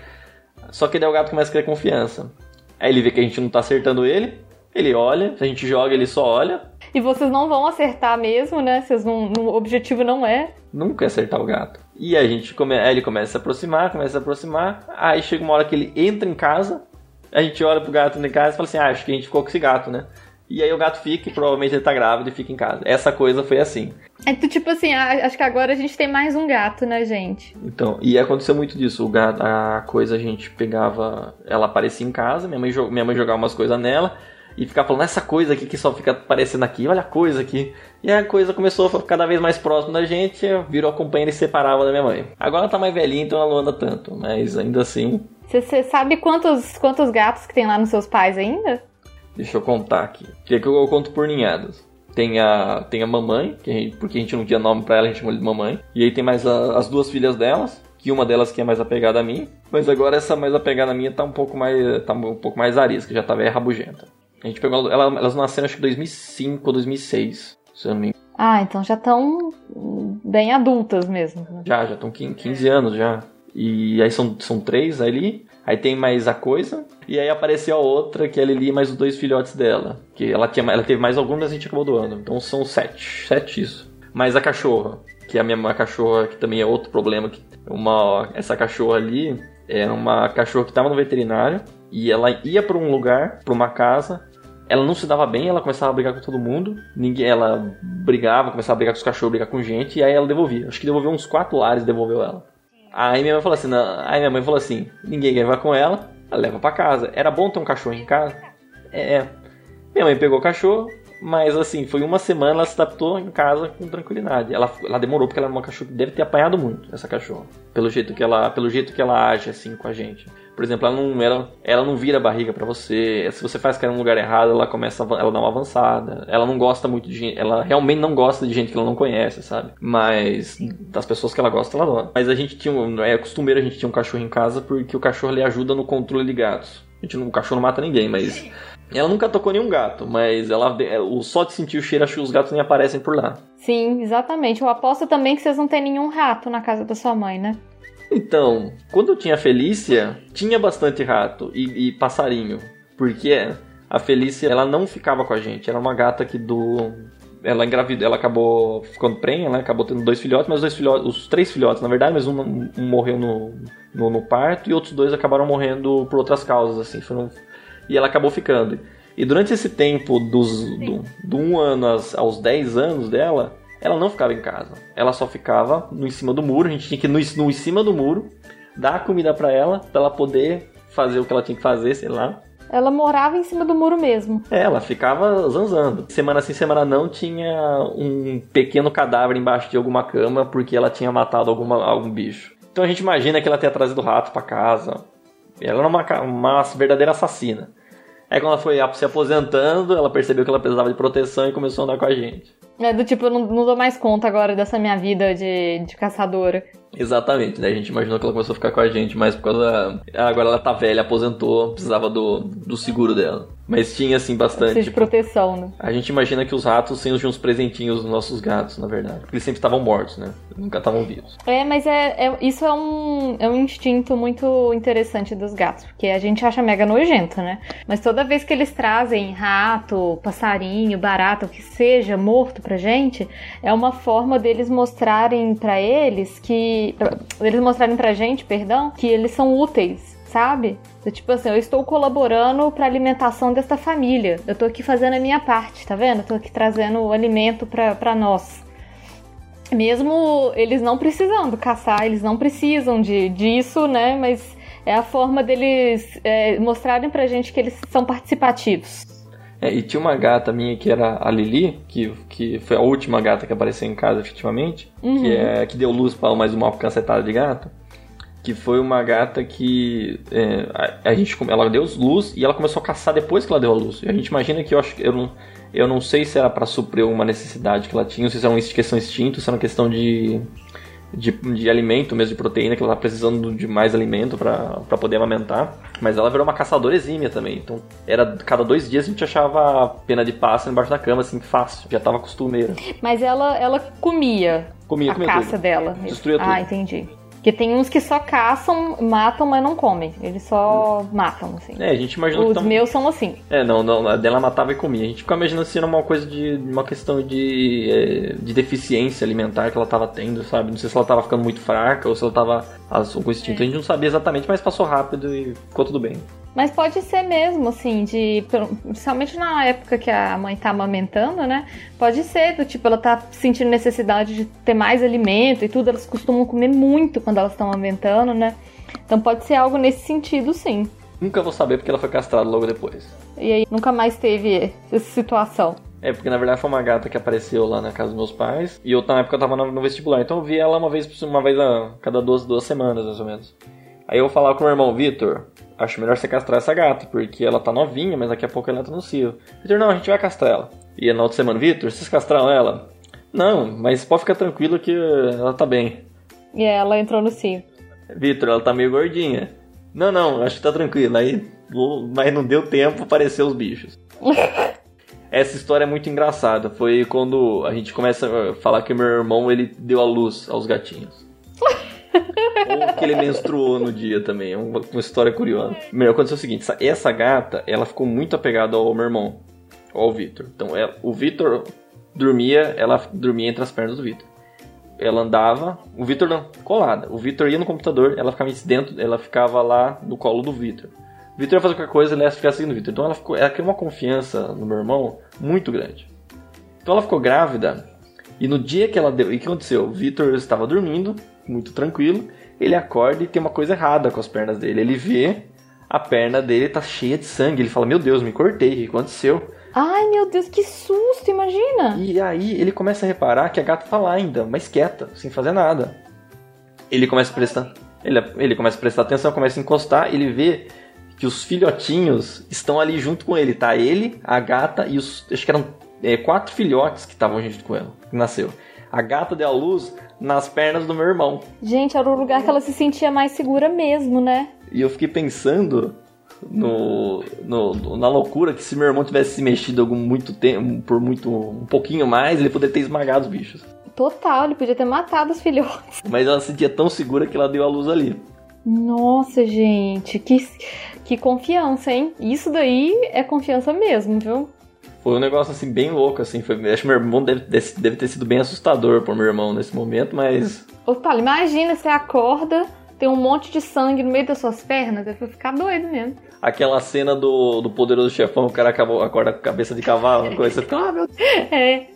Só que daí o gato começa a criar confiança. Aí ele vê que a gente não tá acertando ele, ele olha, a gente joga, ele só olha. E vocês não vão acertar mesmo, né? Vocês não, não, o objetivo não é. Nunca acertar o gato. E a gente come, aí ele começa a se aproximar, começa a se aproximar. Aí chega uma hora que ele entra em casa, a gente olha pro gato em casa e fala assim: ah, acho que a gente ficou com esse gato, né? E aí o gato fica e provavelmente ele tá grávido e fica em casa. Essa coisa foi assim. É tipo assim, acho que agora a gente tem mais um gato, né, gente? Então, e aconteceu muito disso. O gato, a coisa a gente pegava, ela aparecia em casa, minha mãe, minha mãe jogava umas coisas nela e ficava falando essa coisa aqui que só fica aparecendo aqui, olha a coisa aqui. E a coisa começou a ficar cada vez mais próxima da gente, virou a companheira e separava da minha mãe. Agora ela tá mais velhinha, então ela não anda tanto, mas ainda assim. Você sabe quantos, quantos gatos que tem lá nos seus pais ainda? Deixa eu contar aqui. Que é que eu conto por ninhadas. Tem a, tem a mamãe, que a gente, porque a gente não tinha nome pra ela, a gente chamou de mamãe. E aí tem mais a, as duas filhas delas, que uma delas que é mais apegada a mim. Mas agora essa mais apegada a mim tá um pouco mais, tá um pouco mais arisca, já tá velha rabugenta. A gente pegou ela, elas nasceram acho que 2005 ou 2006, se eu não me engano. Ah, então já estão bem adultas mesmo. Né? Já, já estão 15 anos já. E aí são, são três ali. Aí tem mais a coisa. E aí apareceu a outra, que é a Lili mais os dois filhotes dela. Que ela, tinha, ela teve mais alguns, mas a gente acabou doando. Então são sete. Sete isso. Mais a cachorra. Que é a minha uma cachorra, que também é outro problema. Que uma, essa cachorra ali era uma cachorra que estava no veterinário. E ela ia para um lugar, para uma casa, ela não se dava bem, ela começava a brigar com todo mundo. Ninguém, ela brigava, começava a brigar com os cachorros, brigar com gente, e aí ela devolvia. Acho que devolveu uns quatro lares, devolveu ela. Aí minha mãe falou assim, não, aí minha mãe falou assim, ninguém quer com ela, ela leva para casa. Era bom ter um cachorro em casa? É. Minha mãe pegou o cachorro, mas assim, foi uma semana, ela se adaptou em casa com tranquilidade. Ela, ela demorou porque ela é uma cachorra que deve ter apanhado muito, essa cachorra. Pelo jeito que ela, pelo jeito que ela age assim com a gente. Por exemplo, ela não, ela, ela não vira a barriga para você. Se você faz cair no lugar errado, ela começa a, ela dá uma avançada. Ela não gosta muito de gente, ela realmente não gosta de gente que ela não conhece, sabe? Mas das pessoas que ela gosta, ela adora. Mas a gente tinha, é costumeiro a gente tinha um cachorro em casa porque o cachorro lhe ajuda no controle de gatos. A gente o cachorro não mata ninguém, mas ela nunca tocou nenhum gato, mas ela é, o só de sentir o cheiro, acho que os gatos nem aparecem por lá. Sim, exatamente. Eu aposto também que vocês não têm nenhum rato na casa da sua mãe, né? Então, quando eu tinha a Felícia, tinha bastante rato e, e passarinho. Porque a Felícia, ela não ficava com a gente. Era uma gata que do ela engravidou, ela acabou ficando prenha, né? Acabou tendo dois filhotes, mas dois filhotes, os três filhotes, na verdade, mas um, um morreu no, no, no, parto e outros dois acabaram morrendo por outras causas, assim. Foram, e ela acabou ficando. E durante esse tempo, dos, do, do um ano aos, aos 10 anos dela, ela não ficava em casa. Ela só ficava no em cima do muro. A gente tinha que ir no, no em cima do muro, dar comida para ela, para ela poder fazer o que ela tinha que fazer, sei lá. Ela morava em cima do muro mesmo. É, ela ficava zanzando. Semana sim, semana não, tinha um pequeno cadáver embaixo de alguma cama porque ela tinha matado alguma, algum bicho. Então a gente imagina que ela tenha trazido rato para casa. Ela era uma, uma verdadeira assassina. Aí quando ela foi se aposentando, ela percebeu que ela precisava de proteção e começou a andar com a gente. É do tipo, eu não, não dou mais conta agora dessa minha vida de, de caçadora. Exatamente, né? A gente imaginou que ela começou a ficar com a gente, mas por causa. Agora ela tá velha, aposentou, precisava do, do seguro dela. Mas tinha, assim, bastante. Precisa de proteção, né? A gente imagina que os ratos tinham uns presentinhos nos nossos gatos, na verdade. Porque eles sempre estavam mortos, né? Nunca estavam vivos. É, mas é, é, isso é um, é um instinto muito interessante dos gatos. Porque a gente acha mega nojento, né? Mas toda vez que eles trazem rato, passarinho, barata, o que seja, morto pra gente, é uma forma deles mostrarem para eles que. Eles mostrarem pra gente, perdão, que eles são úteis sabe? Tipo assim, eu estou colaborando para alimentação desta família. Eu tô aqui fazendo a minha parte, tá vendo? Eu tô aqui trazendo o alimento para nós. Mesmo eles não precisando caçar, eles não precisam de, disso, né? Mas é a forma deles é, mostrarem pra gente que eles são participativos. É, e tinha uma gata minha que era a Lili, que, que foi a última gata que apareceu em casa efetivamente, uhum. que, é, que deu luz para mais uma cacetada de gato. que foi uma gata que é, a, a, gente ela deu luz e ela começou a caçar depois que ela deu a luz. E a gente imagina que eu acho que eu não eu não sei se era para suprir uma necessidade que ela tinha, ou se era uma questão instinto, se era uma questão de de, de alimento mesmo, de proteína, que ela tá precisando de mais alimento para poder amamentar. Mas ela virou uma caçadora exímia também. Então, era cada dois dias a gente achava pena de pássaro embaixo da cama, assim, fácil. Já tava costumeira. Mas ela, ela comia, comia a comia caça tudo. dela. Destruía ah, tudo. entendi. Porque tem uns que só caçam, matam, mas não comem. Eles só matam, assim. É, a gente imaginou Os tão... meus são assim. É, não, não, a dela matava e comia. A gente ficava imaginando se era uma coisa de. uma questão de. É, de deficiência alimentar que ela tava tendo, sabe? Não sei se ela tava ficando muito fraca ou se ela tava com instinto. É. A gente não sabia exatamente, mas passou rápido e ficou tudo bem. Mas pode ser mesmo, assim, de. Principalmente na época que a mãe tá amamentando, né? Pode ser, do tipo, ela tá sentindo necessidade de ter mais alimento e tudo, elas costumam comer muito quando elas estão amamentando, né? Então pode ser algo nesse sentido, sim. Nunca vou saber porque ela foi castrada logo depois. E aí nunca mais teve essa situação. É, porque na verdade foi uma gata que apareceu lá na casa dos meus pais. E eu na época eu tava no vestibular. Então eu vi ela uma vez, uma vez a cada duas, duas semanas, mais ou menos. Aí eu vou falar com o meu irmão, Vitor, acho melhor você castrar essa gata, porque ela tá novinha, mas daqui a pouco ela entra no cio. Vitor, não, a gente vai castrar ela. E na outra semana, Vitor, vocês castraram ela? Não, mas pode ficar tranquilo que ela tá bem. E ela entrou no cio. Vitor, ela tá meio gordinha. Não, não, acho que tá tranquilo. Aí, mas não deu tempo, apareceu os bichos. Essa história é muito engraçada. Foi quando a gente começa a falar que meu irmão ele deu a luz aos gatinhos. Ou que ele menstruou no dia também. É uma, uma história curiosa. Meu, aconteceu o seguinte: essa, essa, gata, ela ficou muito apegada ao meu irmão, ao Vitor. Então, ela, o Vitor dormia, ela dormia entre as pernas do Vitor. Ela andava, o Vitor não, colada. O Vitor ia no computador, ela ficava dentro, ela ficava lá no colo do Vitor. O Vitor ia fazer qualquer coisa, ela ia ficar seguindo o Vitor. Então ela, ficou, ela criou uma confiança no meu irmão muito grande. Então ela ficou grávida e no dia que ela deu, e o que aconteceu? O Vitor estava dormindo, muito tranquilo, ele acorda e tem uma coisa errada com as pernas dele. Ele vê a perna dele tá cheia de sangue. Ele fala: Meu Deus, me cortei, o que aconteceu? Ai, meu Deus, que susto, imagina! E aí ele começa a reparar que a gata tá lá ainda, mas quieta, sem fazer nada. Ele começa a prestar, ele, ele começa a prestar atenção, começa a encostar, ele vê que os filhotinhos estão ali junto com ele, tá? Ele, a gata e os. Acho que eram é, quatro filhotes que estavam junto com ela, que nasceu. A gata deu a luz nas pernas do meu irmão. Gente, era o lugar que ela se sentia mais segura mesmo, né? E eu fiquei pensando no, no, na loucura que se meu irmão tivesse se mexido algum muito tempo, por muito um pouquinho mais, ele poderia ter esmagado os bichos. Total, ele podia ter matado os filhotes. Mas ela se sentia tão segura que ela deu a luz ali. Nossa, gente, que, que confiança, hein? Isso daí é confiança mesmo, viu? Foi um negócio assim bem louco, assim. Foi, acho que meu irmão deve, deve ter sido bem assustador pro meu irmão nesse momento, mas. Ô, Paulo, imagina, você acorda, tem um monte de sangue no meio das suas pernas, deve ficar doido mesmo. Aquela cena do, do poderoso chefão, o cara acabou, acorda com a cabeça de cavalo, coisa, você fica, ah, meu Deus. É.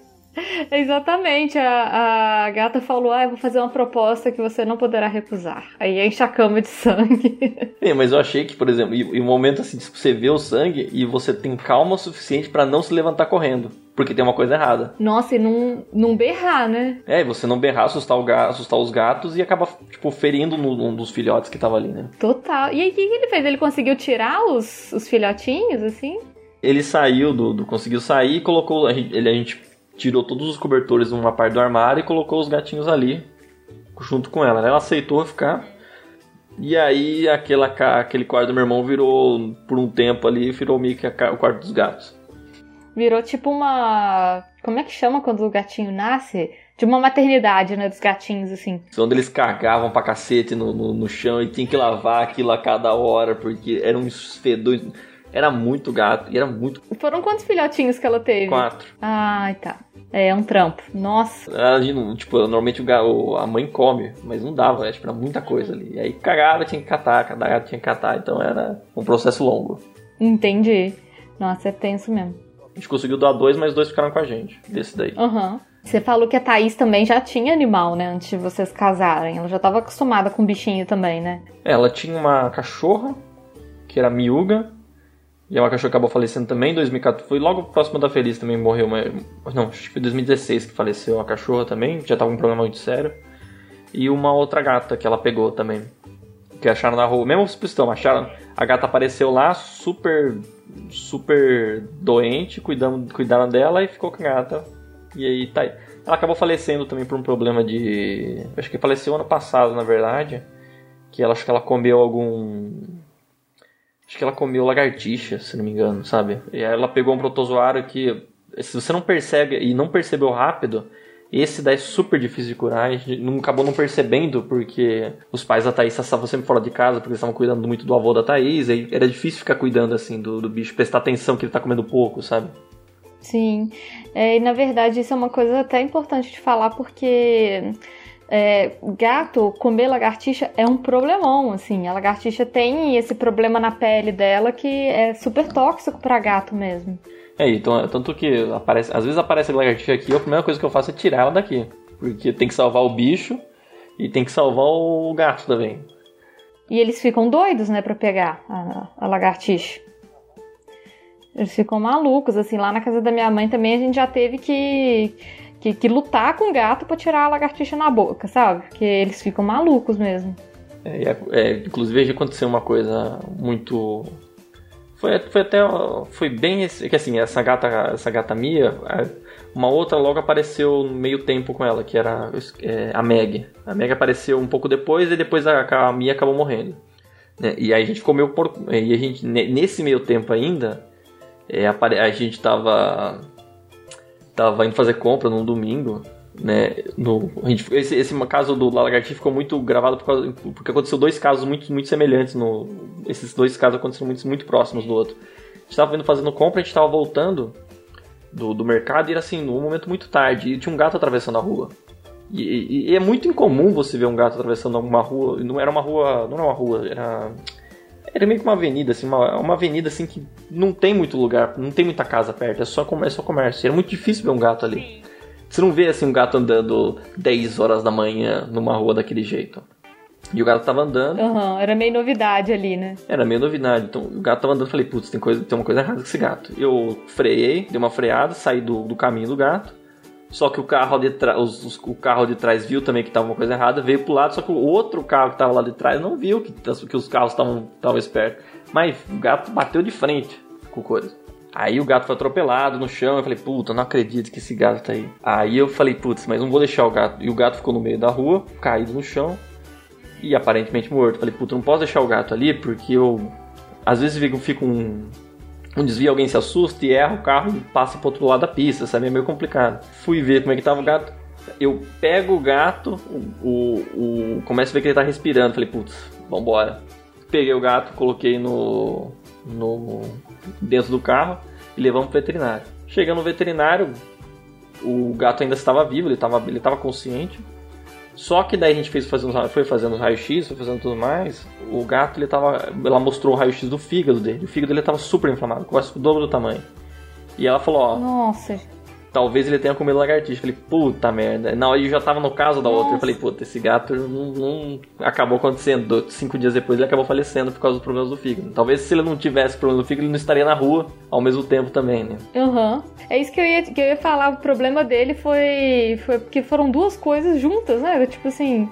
Exatamente, a, a gata falou: Ah, eu vou fazer uma proposta que você não poderá recusar. Aí enche a cama de sangue. É, mas eu achei que, por exemplo, em um momento assim, você vê o sangue e você tem calma o suficiente para não se levantar correndo. Porque tem uma coisa errada. Nossa, e não, não berrar, né? É, você não berrar, assustar, o gato, assustar os gatos e acaba, tipo, ferindo um dos filhotes que tava ali, né? Total. E aí, o que ele fez? Ele conseguiu tirar os, os filhotinhos, assim? Ele saiu do, do conseguiu sair e colocou. A gente, ele, a gente tirou todos os cobertores numa parte do armário e colocou os gatinhos ali junto com ela. Ela aceitou ficar. E aí aquela, aquele quarto do meu irmão virou, por um tempo ali, virou meio que o quarto dos gatos. Virou tipo uma. Como é que chama quando o gatinho nasce? De uma maternidade, né? Dos gatinhos, assim. Onde eles cagavam pra cacete no, no, no chão e tinha que lavar aquilo a cada hora, porque era um fedor. Era muito gato e era muito. Foram quantos filhotinhos que ela teve? Quatro. Ai, tá. É, é um trampo. Nossa. Ela, tipo, normalmente o, a mãe come, mas não dava, é, tipo, era muita coisa ali. E aí cagava, tinha que catar, cada gato tinha que catar, então era um processo longo. Entendi. Nossa, é tenso mesmo. A gente conseguiu dar dois, mas dois ficaram com a gente, desse daí. Aham. Uhum. Você falou que a Thaís também já tinha animal, né? Antes de vocês casarem. Ela já estava acostumada com bichinho também, né? Ela tinha uma cachorra, que era miúga, cachorra acabou falecendo também em 2014. Foi logo próximo da Feliz também morreu. Uma... Não, acho que foi 2016 que faleceu a cachorra também. Já tava com um problema muito sério. E uma outra gata que ela pegou também. Que acharam na rua, mesmo supistão, acharam. A gata apareceu lá, super. super doente, cuidando, cuidaram dela e ficou com a gata. E aí tá. Ela acabou falecendo também por um problema de. Acho que faleceu ano passado, na verdade. Que ela acho que ela comeu algum. Acho que ela comeu lagartixa, se não me engano, sabe? E aí ela pegou um protozoário que. Se você não percebe e não percebeu rápido, esse daí é super difícil de curar, a gente não, acabou não percebendo porque os pais da Thaís estavam sempre fora de casa porque estavam cuidando muito do avô da Thaís, e era difícil ficar cuidando assim do, do bicho, prestar atenção que ele tá comendo pouco, sabe? Sim, é, e na verdade isso é uma coisa até importante de falar porque é, gato comer lagartixa é um problemão, assim. A lagartixa tem esse problema na pele dela que é super tóxico para gato mesmo. É, então, tanto que aparece, às vezes aparece a lagartixa aqui, a primeira coisa que eu faço é tirar ela daqui. Porque tem que salvar o bicho e tem que salvar o gato também. E eles ficam doidos, né, pra pegar a, a lagartixa. Eles ficam malucos, assim. Lá na casa da minha mãe também a gente já teve que, que, que lutar com o gato para tirar a lagartixa na boca, sabe? Porque eles ficam malucos mesmo. É, é, é, inclusive aconteceu uma coisa muito foi, foi até. Foi bem. Que assim, essa gata, essa gata Mia, uma outra logo apareceu no meio tempo com ela, que era é, a Meg. A Meg apareceu um pouco depois e depois a, a Mia acabou morrendo. Né? E aí a gente meio por. E a gente, nesse meio tempo ainda, é, a gente tava. Tava indo fazer compra num domingo né, no, gente, esse, esse caso do Lagartixa ficou muito gravado por causa, porque aconteceu dois casos muito, muito semelhantes. No, esses dois casos aconteceram muito, muito próximos do outro. A gente estava indo fazendo compra, a gente estava voltando do, do mercado e era assim, num momento muito tarde, e tinha um gato atravessando a rua. E, e, e, é muito incomum você ver um gato atravessando alguma rua. Não era uma rua. Não era uma rua, era. Era meio que uma avenida, assim, uma, uma avenida assim que não tem muito lugar, não tem muita casa perto, é só, é só comércio. Era muito difícil ver um gato ali. Você não vê assim um gato andando 10 horas da manhã numa rua daquele jeito. E o gato tava andando. Uhum, era meio novidade ali, né? Era meio novidade. Então o gato tava andando, falei, putz, tem, coisa, tem uma coisa errada com esse gato. Eu freiei, dei uma freada, saí do, do caminho do gato. Só que o carro de trás, o carro de trás viu também que tava uma coisa errada, veio pro lado, só que o outro carro que tava lá de trás não viu que, que os carros estavam espertos. Mas o gato bateu de frente com coisa. Aí o gato foi atropelado no chão. Eu falei, puta, não acredito que esse gato tá aí. Aí eu falei, putz, mas não vou deixar o gato. E o gato ficou no meio da rua, caído no chão e aparentemente morto. Eu falei, puta, não posso deixar o gato ali porque eu. Às vezes fica um, um desvio, alguém se assusta e erra o carro e passa pro outro lado da pista, sabe? É meio complicado. Fui ver como é que tava o gato. Eu pego o gato, o, o, começo a ver que ele tá respirando. Falei, putz, vambora. Peguei o gato, coloquei no, no dentro do carro e levamos pro veterinário. Chegando no veterinário, o gato ainda estava vivo, ele estava ele tava consciente. Só que daí a gente fez fazendo, foi fazendo raio-x, foi fazendo tudo mais. O gato, ele tava. Ela mostrou o raio-x do fígado dele. O fígado dele estava super inflamado, quase o dobro do tamanho. E ela falou: Ó. Nossa talvez ele tenha comido lagartixa. Falei, puta merda. Não, aí eu já tava no caso da Nossa. outra. Eu falei, puta, esse gato não, não, acabou acontecendo. Cinco dias depois ele acabou falecendo por causa dos problemas do fígado. Talvez se ele não tivesse problemas do fígado, ele não estaria na rua ao mesmo tempo também, né? Aham. Uhum. É isso que eu, ia, que eu ia falar. O problema dele foi, foi porque foram duas coisas juntas, né? Tipo assim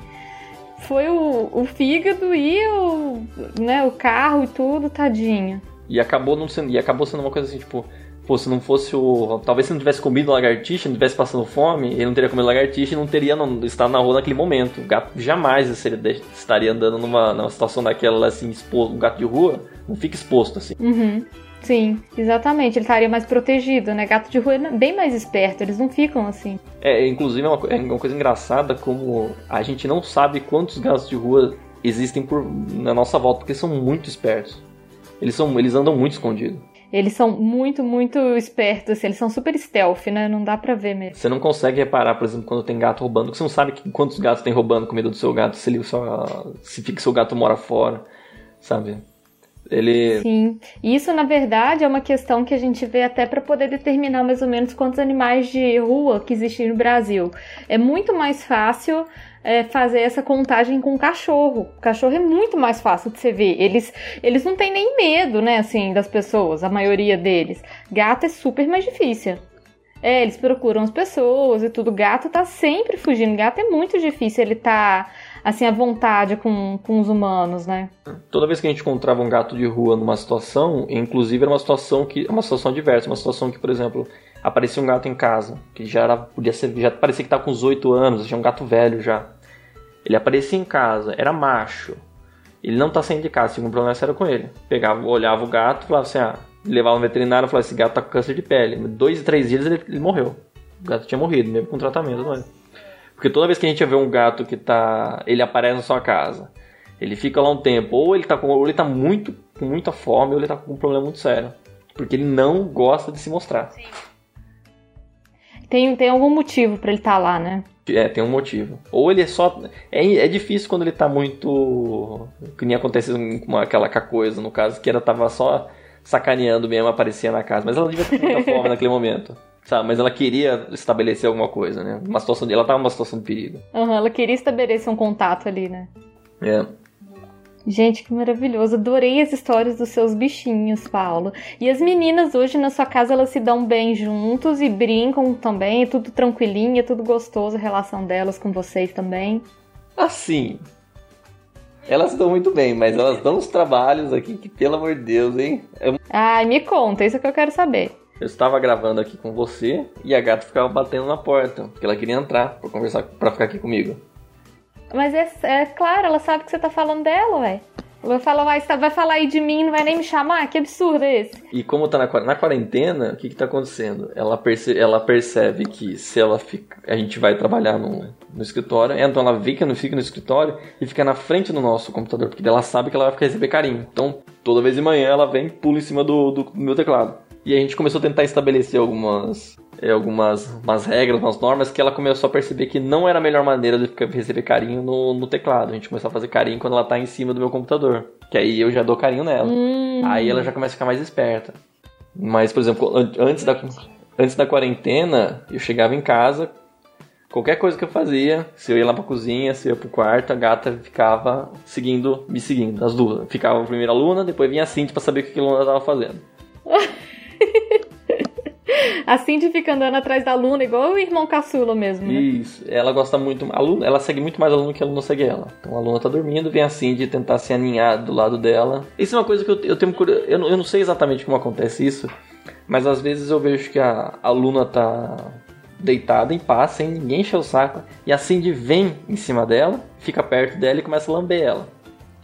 foi o, o fígado e o, né, o carro e tudo, tadinho. E acabou não sendo, e acabou sendo uma coisa assim, tipo, Pô, se não fosse o. Talvez se não tivesse comido lagartixa, não tivesse passando fome, ele não teria comido lagartixa e não teria não, estado na rua naquele momento. O gato jamais seria, estaria andando numa, numa situação daquela assim, exposto. O gato de rua não fica exposto assim. Uhum. Sim, exatamente. Ele estaria mais protegido, né? Gato de rua é bem mais esperto, eles não ficam assim. É, inclusive é uma, é uma coisa engraçada como a gente não sabe quantos gatos de rua existem por, na nossa volta, porque são muito espertos. Eles, são, eles andam muito escondidos. Eles são muito, muito espertos, assim, eles são super stealth, né? Não dá pra ver mesmo. Você não consegue reparar, por exemplo, quando tem gato roubando, você não sabe quantos gatos tem roubando comida do seu gato, se ele só. se fica seu gato mora fora, sabe? Ele... Sim, isso na verdade é uma questão que a gente vê até para poder determinar mais ou menos quantos animais de rua que existem no Brasil. É muito mais fácil é, fazer essa contagem com cachorro. O cachorro é muito mais fácil de você ver. Eles, eles não têm nem medo, né, assim, das pessoas, a maioria deles. Gato é super mais difícil. É, eles procuram as pessoas e tudo. Gato tá sempre fugindo. Gato é muito difícil ele tá assim, à vontade com, com os humanos, né? Toda vez que a gente encontrava um gato de rua numa situação, inclusive era uma situação que. uma situação diversa, uma situação que, por exemplo, aparecia um gato em casa, que já era. podia ser. já parecia que estava com uns 8 anos, já é um gato velho já. Ele aparecia em casa, era macho. Ele não tá saindo de casa, tinha um problema sério com ele. Pegava, olhava o gato, falava assim, ah, levava um veterinário e falava, esse gato tá com câncer de pele. Dois, três dias ele, ele morreu. O gato tinha morrido, mesmo com tratamento, não? Porque toda vez que a gente vê um gato que tá. ele aparece na sua casa, ele fica lá um tempo, ou ele tá com. ou ele tá muito com muita fome, ou ele tá com um problema muito sério. Porque ele não gosta de se mostrar. Sim. Tem, tem algum motivo para ele estar tá lá, né? É, tem um motivo. Ou ele é só. É, é difícil quando ele tá muito. Que nem aconteceu com aquela coisa, no caso, que ela tava só sacaneando mesmo, aparecia na casa. Mas ela devia ter muita fome naquele momento. Sabe, mas ela queria estabelecer alguma coisa, né? Uma situação de, ela tava numa situação de perigo. Aham, uhum, ela queria estabelecer um contato ali, né? É. Gente, que maravilhoso. Adorei as histórias dos seus bichinhos, Paulo. E as meninas hoje na sua casa, elas se dão bem juntos e brincam também, é tudo tranquilinho, é tudo gostoso a relação delas com vocês também. Assim. Elas dão muito bem, mas elas dão uns trabalhos aqui que, pelo amor de Deus, hein? Eu... Ai, me conta, isso é que eu quero saber. Eu estava gravando aqui com você e a gata ficava batendo na porta, porque ela queria entrar para conversar, para ficar aqui comigo. Mas é, é, claro, ela sabe que você tá falando dela, ué. Vai falar, vai, vai falar aí de mim, não vai nem me chamar? Que absurdo é esse? E como tá na, na quarentena, o que que tá acontecendo? Ela, perce, ela percebe que se ela fica. A gente vai trabalhar no, no escritório, então ela vê que não fica no escritório e fica na frente do nosso computador, porque ela sabe que ela vai ficar receber carinho. Então, toda vez de manhã ela vem pula em cima do, do, do meu teclado. E a gente começou a tentar estabelecer algumas, algumas umas regras, umas normas que ela começou a perceber que não era a melhor maneira de receber carinho no, no teclado. A gente começou a fazer carinho quando ela tá em cima do meu computador. Que aí eu já dou carinho nela. Hum. Aí ela já começa a ficar mais esperta. Mas, por exemplo, antes da, antes da quarentena, eu chegava em casa, qualquer coisa que eu fazia, se eu ia lá pra cozinha, se eu ia pro quarto, a gata ficava seguindo, me seguindo, as duas. Ficava a primeira aluna, depois vinha a Cindy pra saber o que a Luna tava fazendo. A Cindy fica andando atrás da Luna, igual o irmão caçula mesmo. Né? Isso, ela gosta muito. A Luna, ela segue muito mais a Luna que a Luna segue ela. Então a Luna tá dormindo, vem a Cindy tentar se aninhar do lado dela. Isso é uma coisa que eu, eu tenho eu não, eu não sei exatamente como acontece isso, mas às vezes eu vejo que a, a Luna tá deitada em paz, sem ninguém encher o saco, e a Cindy vem em cima dela, fica perto dela e começa a lamber ela.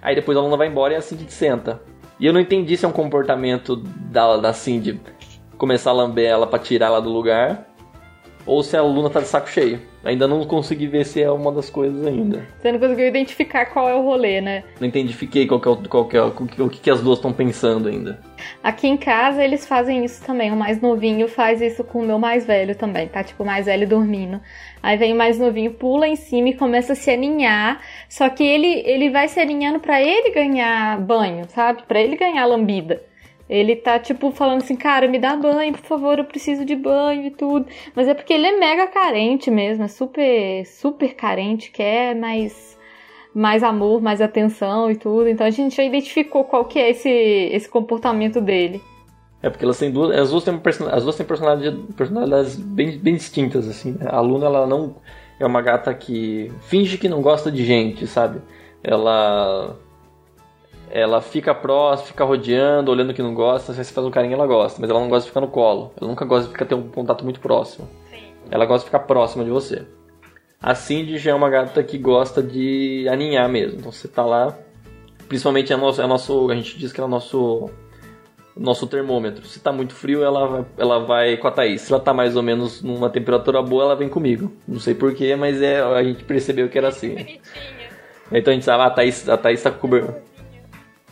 Aí depois a Luna vai embora e a Cindy senta. E eu não entendi se é um comportamento da, da Cindy começar a lamber ela pra tirar ela do lugar. Ou se a Luna tá de saco cheio. Ainda não consegui ver se é uma das coisas ainda. Você não conseguiu identificar qual é o rolê, né? Não identifiquei qual que é o, qual que é, o, que, o que as duas estão pensando ainda. Aqui em casa eles fazem isso também. O mais novinho faz isso com o meu mais velho também, tá? Tipo, o mais velho dormindo. Aí vem o mais novinho, pula em cima e começa a se aninhar. Só que ele, ele vai se aninhando para ele ganhar banho, sabe? Para ele ganhar lambida. Ele tá, tipo, falando assim, cara, me dá banho, por favor, eu preciso de banho e tudo. Mas é porque ele é mega carente mesmo, é super, super carente, quer mais, mais amor, mais atenção e tudo. Então a gente já identificou qual que é esse, esse comportamento dele. É porque elas têm duas, as duas têm, as duas têm personalidades, personalidades bem, bem distintas, assim. Né? A Luna, ela não é uma gata que finge que não gosta de gente, sabe? Ela ela fica próxima, fica rodeando, olhando que não gosta, se você faz um carinho ela gosta, mas ela não gosta de ficar no colo. Ela nunca gosta de ficar ter um contato muito próximo. Sim. Ela gosta de ficar próxima de você. A Cindy já é uma gata que gosta de aninhar mesmo. Então você tá lá, principalmente é nosso, é nosso a gente diz que é o nosso nosso termômetro. Se tá muito frio, ela vai, ela vai com a Thaís. Se ela tá mais ou menos numa temperatura boa, ela vem comigo. Não sei porquê, mas é, a gente percebeu que era assim. Então a gente sabe, ah, a Thaís, a Thaís tá com cobertura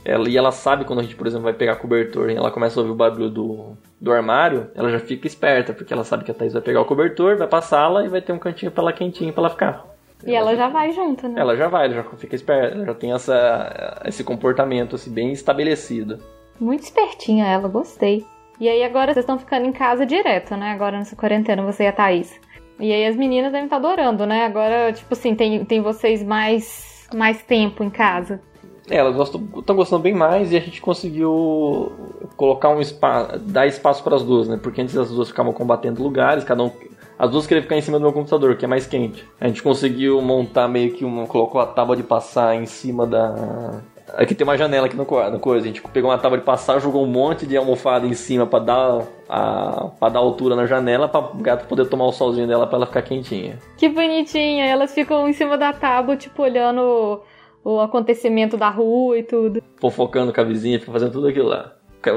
ela, e ela sabe quando a gente, por exemplo, vai pegar cobertor e ela começa a ouvir o barulho do, do armário, ela já fica esperta, porque ela sabe que a Thaís vai pegar o cobertor, vai passá-la e vai ter um cantinho pra ela quentinho pra ela ficar. E ela, ela já vai junto, né? Ela já vai, ela já fica esperta, ela já tem essa, esse comportamento assim, bem estabelecido. Muito espertinha ela, gostei. E aí agora vocês estão ficando em casa direto, né? Agora nessa quarentena, você e a Thaís. E aí as meninas devem estar adorando, né? Agora, tipo assim, tem, tem vocês mais, mais tempo em casa. É, elas estão gostando bem mais e a gente conseguiu colocar um espaço, dar espaço para as duas, né? Porque antes as duas ficavam combatendo lugares, cada um As duas queriam ficar em cima do meu computador, que é mais quente. A gente conseguiu montar meio que uma. colocou a tábua de passar em cima da. Aqui tem uma janela aqui no, no coisa. A gente pegou uma tábua de passar, jogou um monte de almofada em cima para dar a para dar altura na janela para o gato poder tomar o solzinho dela para ela ficar quentinha. Que bonitinha. Elas ficam em cima da tábua, tipo olhando o acontecimento da rua e tudo. Fofocando com a vizinha, fica fazendo tudo aquilo lá.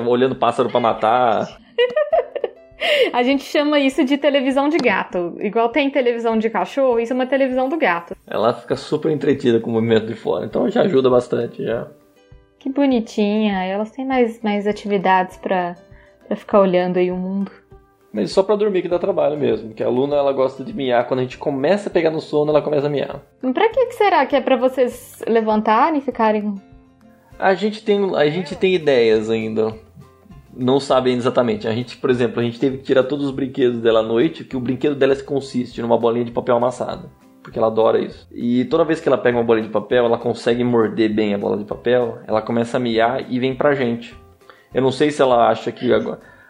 Olhando pássaro para matar. A gente chama isso de televisão de gato. Igual tem televisão de cachorro, isso é uma televisão do gato. Ela fica super entretida com o movimento de fora, então já ajuda bastante já. Que bonitinha. Elas têm mais, mais atividades para ficar olhando aí o mundo. Mas só para dormir que dá trabalho mesmo, porque a Luna ela gosta de miar, quando a gente começa a pegar no sono, ela começa a miar. Pra que, que será que é para vocês levantarem e ficarem a gente tem a gente tem ideias ainda não sabem exatamente. A gente, por exemplo, a gente teve que tirar todos os brinquedos dela à noite, que o brinquedo dela consiste numa bolinha de papel amassada. Porque ela adora isso. E toda vez que ela pega uma bolinha de papel, ela consegue morder bem a bola de papel, ela começa a miar e vem pra gente. Eu não sei se ela acha que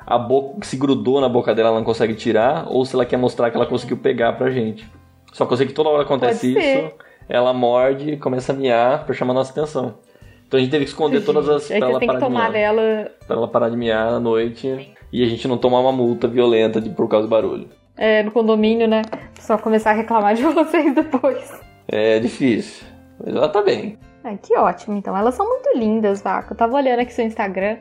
a boca que se grudou na boca dela ela não consegue tirar, ou se ela quer mostrar que ela conseguiu pegar pra gente. Só que eu sei que toda hora acontece isso, ela morde e começa a miar pra chamar nossa atenção. Então a gente teve que esconder todas as. Aí você tem que tomar de dela. Pra ela parar de miar à noite e a gente não tomar uma multa violenta de, por causa do barulho. É, no condomínio, né? Só começar a reclamar de vocês depois. É difícil. Mas ela tá bem. É, que ótimo, então. Elas são muito lindas, Vaca. Eu tava olhando aqui seu Instagram.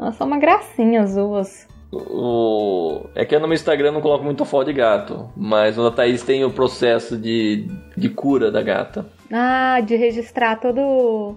Elas são uma gracinha as duas. O... É que eu no meu Instagram não coloco muito foto de gato, mas o da Thaís tem o processo de, de cura da gata. Ah, de registrar todo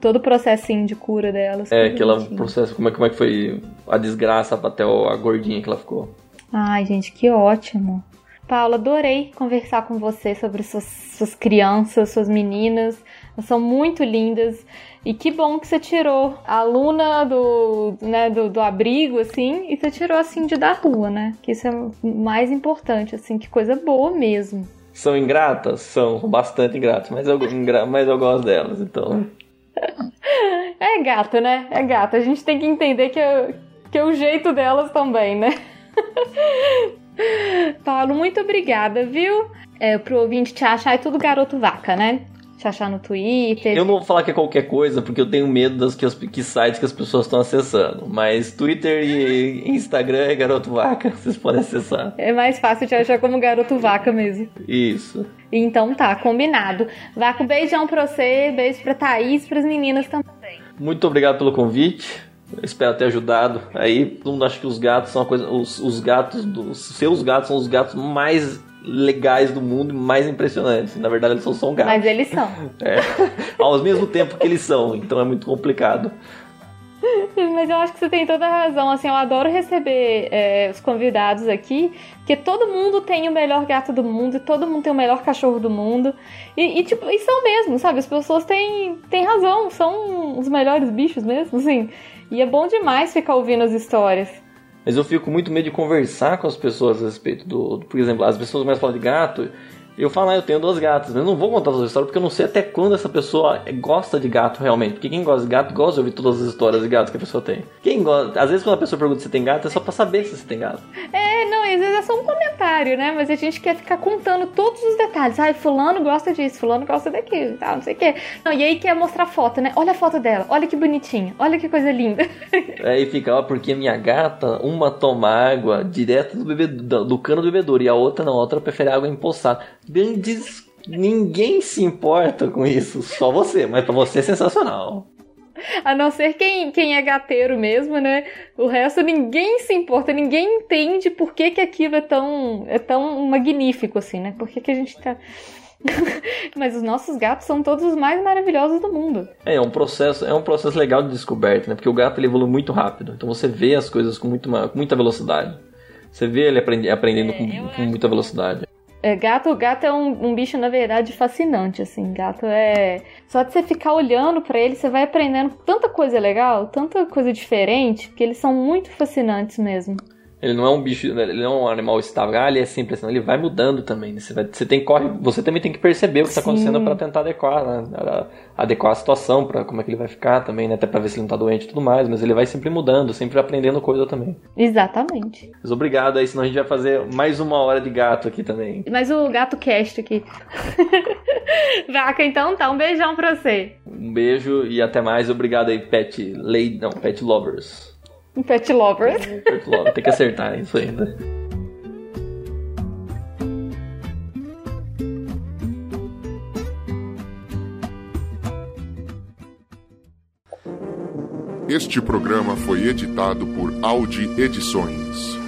todo o processinho de cura dela. É, aquele processo, como é, como é que foi a desgraça até a gordinha que ela ficou. Ai, gente, que ótimo. Paula, adorei conversar com você sobre suas, suas crianças, suas meninas. São muito lindas. E que bom que você tirou a aluna do, né, do, do, abrigo, assim, e você tirou, assim, de da rua, né? Que isso é mais importante, assim, que coisa boa mesmo. São ingratas? São, bastante ingratas, mas eu, mas eu gosto delas, então... É gato, né? É gato. A gente tem que entender que é, que é o jeito delas também, né? Paulo, muito obrigada, viu? É, pro ouvinte te achar é tudo garoto vaca, né? Te achar no Twitter. Eu não vou falar que é qualquer coisa, porque eu tenho medo das que, que sites que as pessoas estão acessando. Mas Twitter e Instagram é garoto vaca, vocês podem acessar. É mais fácil te achar como garoto vaca mesmo. Isso. Então tá, combinado. Vaca, beijão pra você, beijo pra Thaís, pras meninas também. Muito obrigado pelo convite. Espero ter ajudado. Aí, todo mundo acha que os gatos são a coisa. Os, os gatos, os seus gatos são os gatos mais legais do mundo, mais impressionantes. Na verdade, eles são só gatos. Mas eles são. É, ao mesmo tempo que eles são, então é muito complicado. Mas eu acho que você tem toda a razão. Assim, eu adoro receber é, os convidados aqui, porque todo mundo tem o melhor gato do mundo, e todo mundo tem o melhor cachorro do mundo. E, e, tipo, e são mesmo, sabe? As pessoas têm, têm razão, são os melhores bichos mesmo, assim. E é bom demais ficar ouvindo as histórias. Mas eu fico muito medo de conversar com as pessoas a respeito do. por exemplo, as pessoas a falar de gato eu falo, ah, eu tenho duas gatas, mas eu não vou contar todas as histórias porque eu não sei até quando essa pessoa gosta de gato realmente. Porque quem gosta de gato gosta de ouvir todas as histórias de gatos que a pessoa tem. Quem gosta, às vezes quando a pessoa pergunta se tem gato é só pra saber se você tem gato. É, não, às vezes é só um comentário, né? Mas a gente quer ficar contando todos os detalhes. Ai, fulano gosta disso, fulano gosta daquilo, tal, não sei o quê. Não, e aí quer mostrar foto, né? Olha a foto dela, olha que bonitinha, olha que coisa linda. É, e fica, ó, porque minha gata, uma toma água direto do, bebê, do, do cano do bebedouro e a outra não, a outra prefere água empoçada. Bem des Ninguém se importa com isso, só você, mas para você é sensacional. A não ser quem, quem é gateiro mesmo, né? O resto ninguém se importa, ninguém entende por que, que aquilo é tão, é tão magnífico assim, né? Por que, que a gente tá. Mas os nossos gatos são todos os mais maravilhosos do mundo. É, é um processo, é um processo legal de descoberta, né? Porque o gato ele evolui muito rápido. Então você vê as coisas com, muito, com muita velocidade. Você vê ele aprendendo, aprendendo é, com, com muita velocidade. É, gato, gato é um, um, bicho, na verdade, fascinante, assim. Gato é. Só de você ficar olhando para ele, você vai aprendendo tanta coisa legal, tanta coisa diferente, que eles são muito fascinantes mesmo. Ele não é um bicho, ele não é um animal estável, ah, ele é sempre assim, ele vai mudando também. Né? Você, vai, você, tem, corre, você também tem que perceber o que está acontecendo para tentar adequar, né? adequar a situação para como é que ele vai ficar também, né? Até para ver se ele não tá doente e tudo mais, mas ele vai sempre mudando, sempre aprendendo coisa também. Exatamente. Mas obrigado aí, senão a gente vai fazer mais uma hora de gato aqui também. Mais o gato cast aqui. Vaca, então tá, um beijão pra você. Um beijo e até mais. Obrigado aí, pet lady, não, pet lovers. Pet Lovers. Pet Lovers, tem que acertar isso ainda. Este programa foi editado por Audi Edições.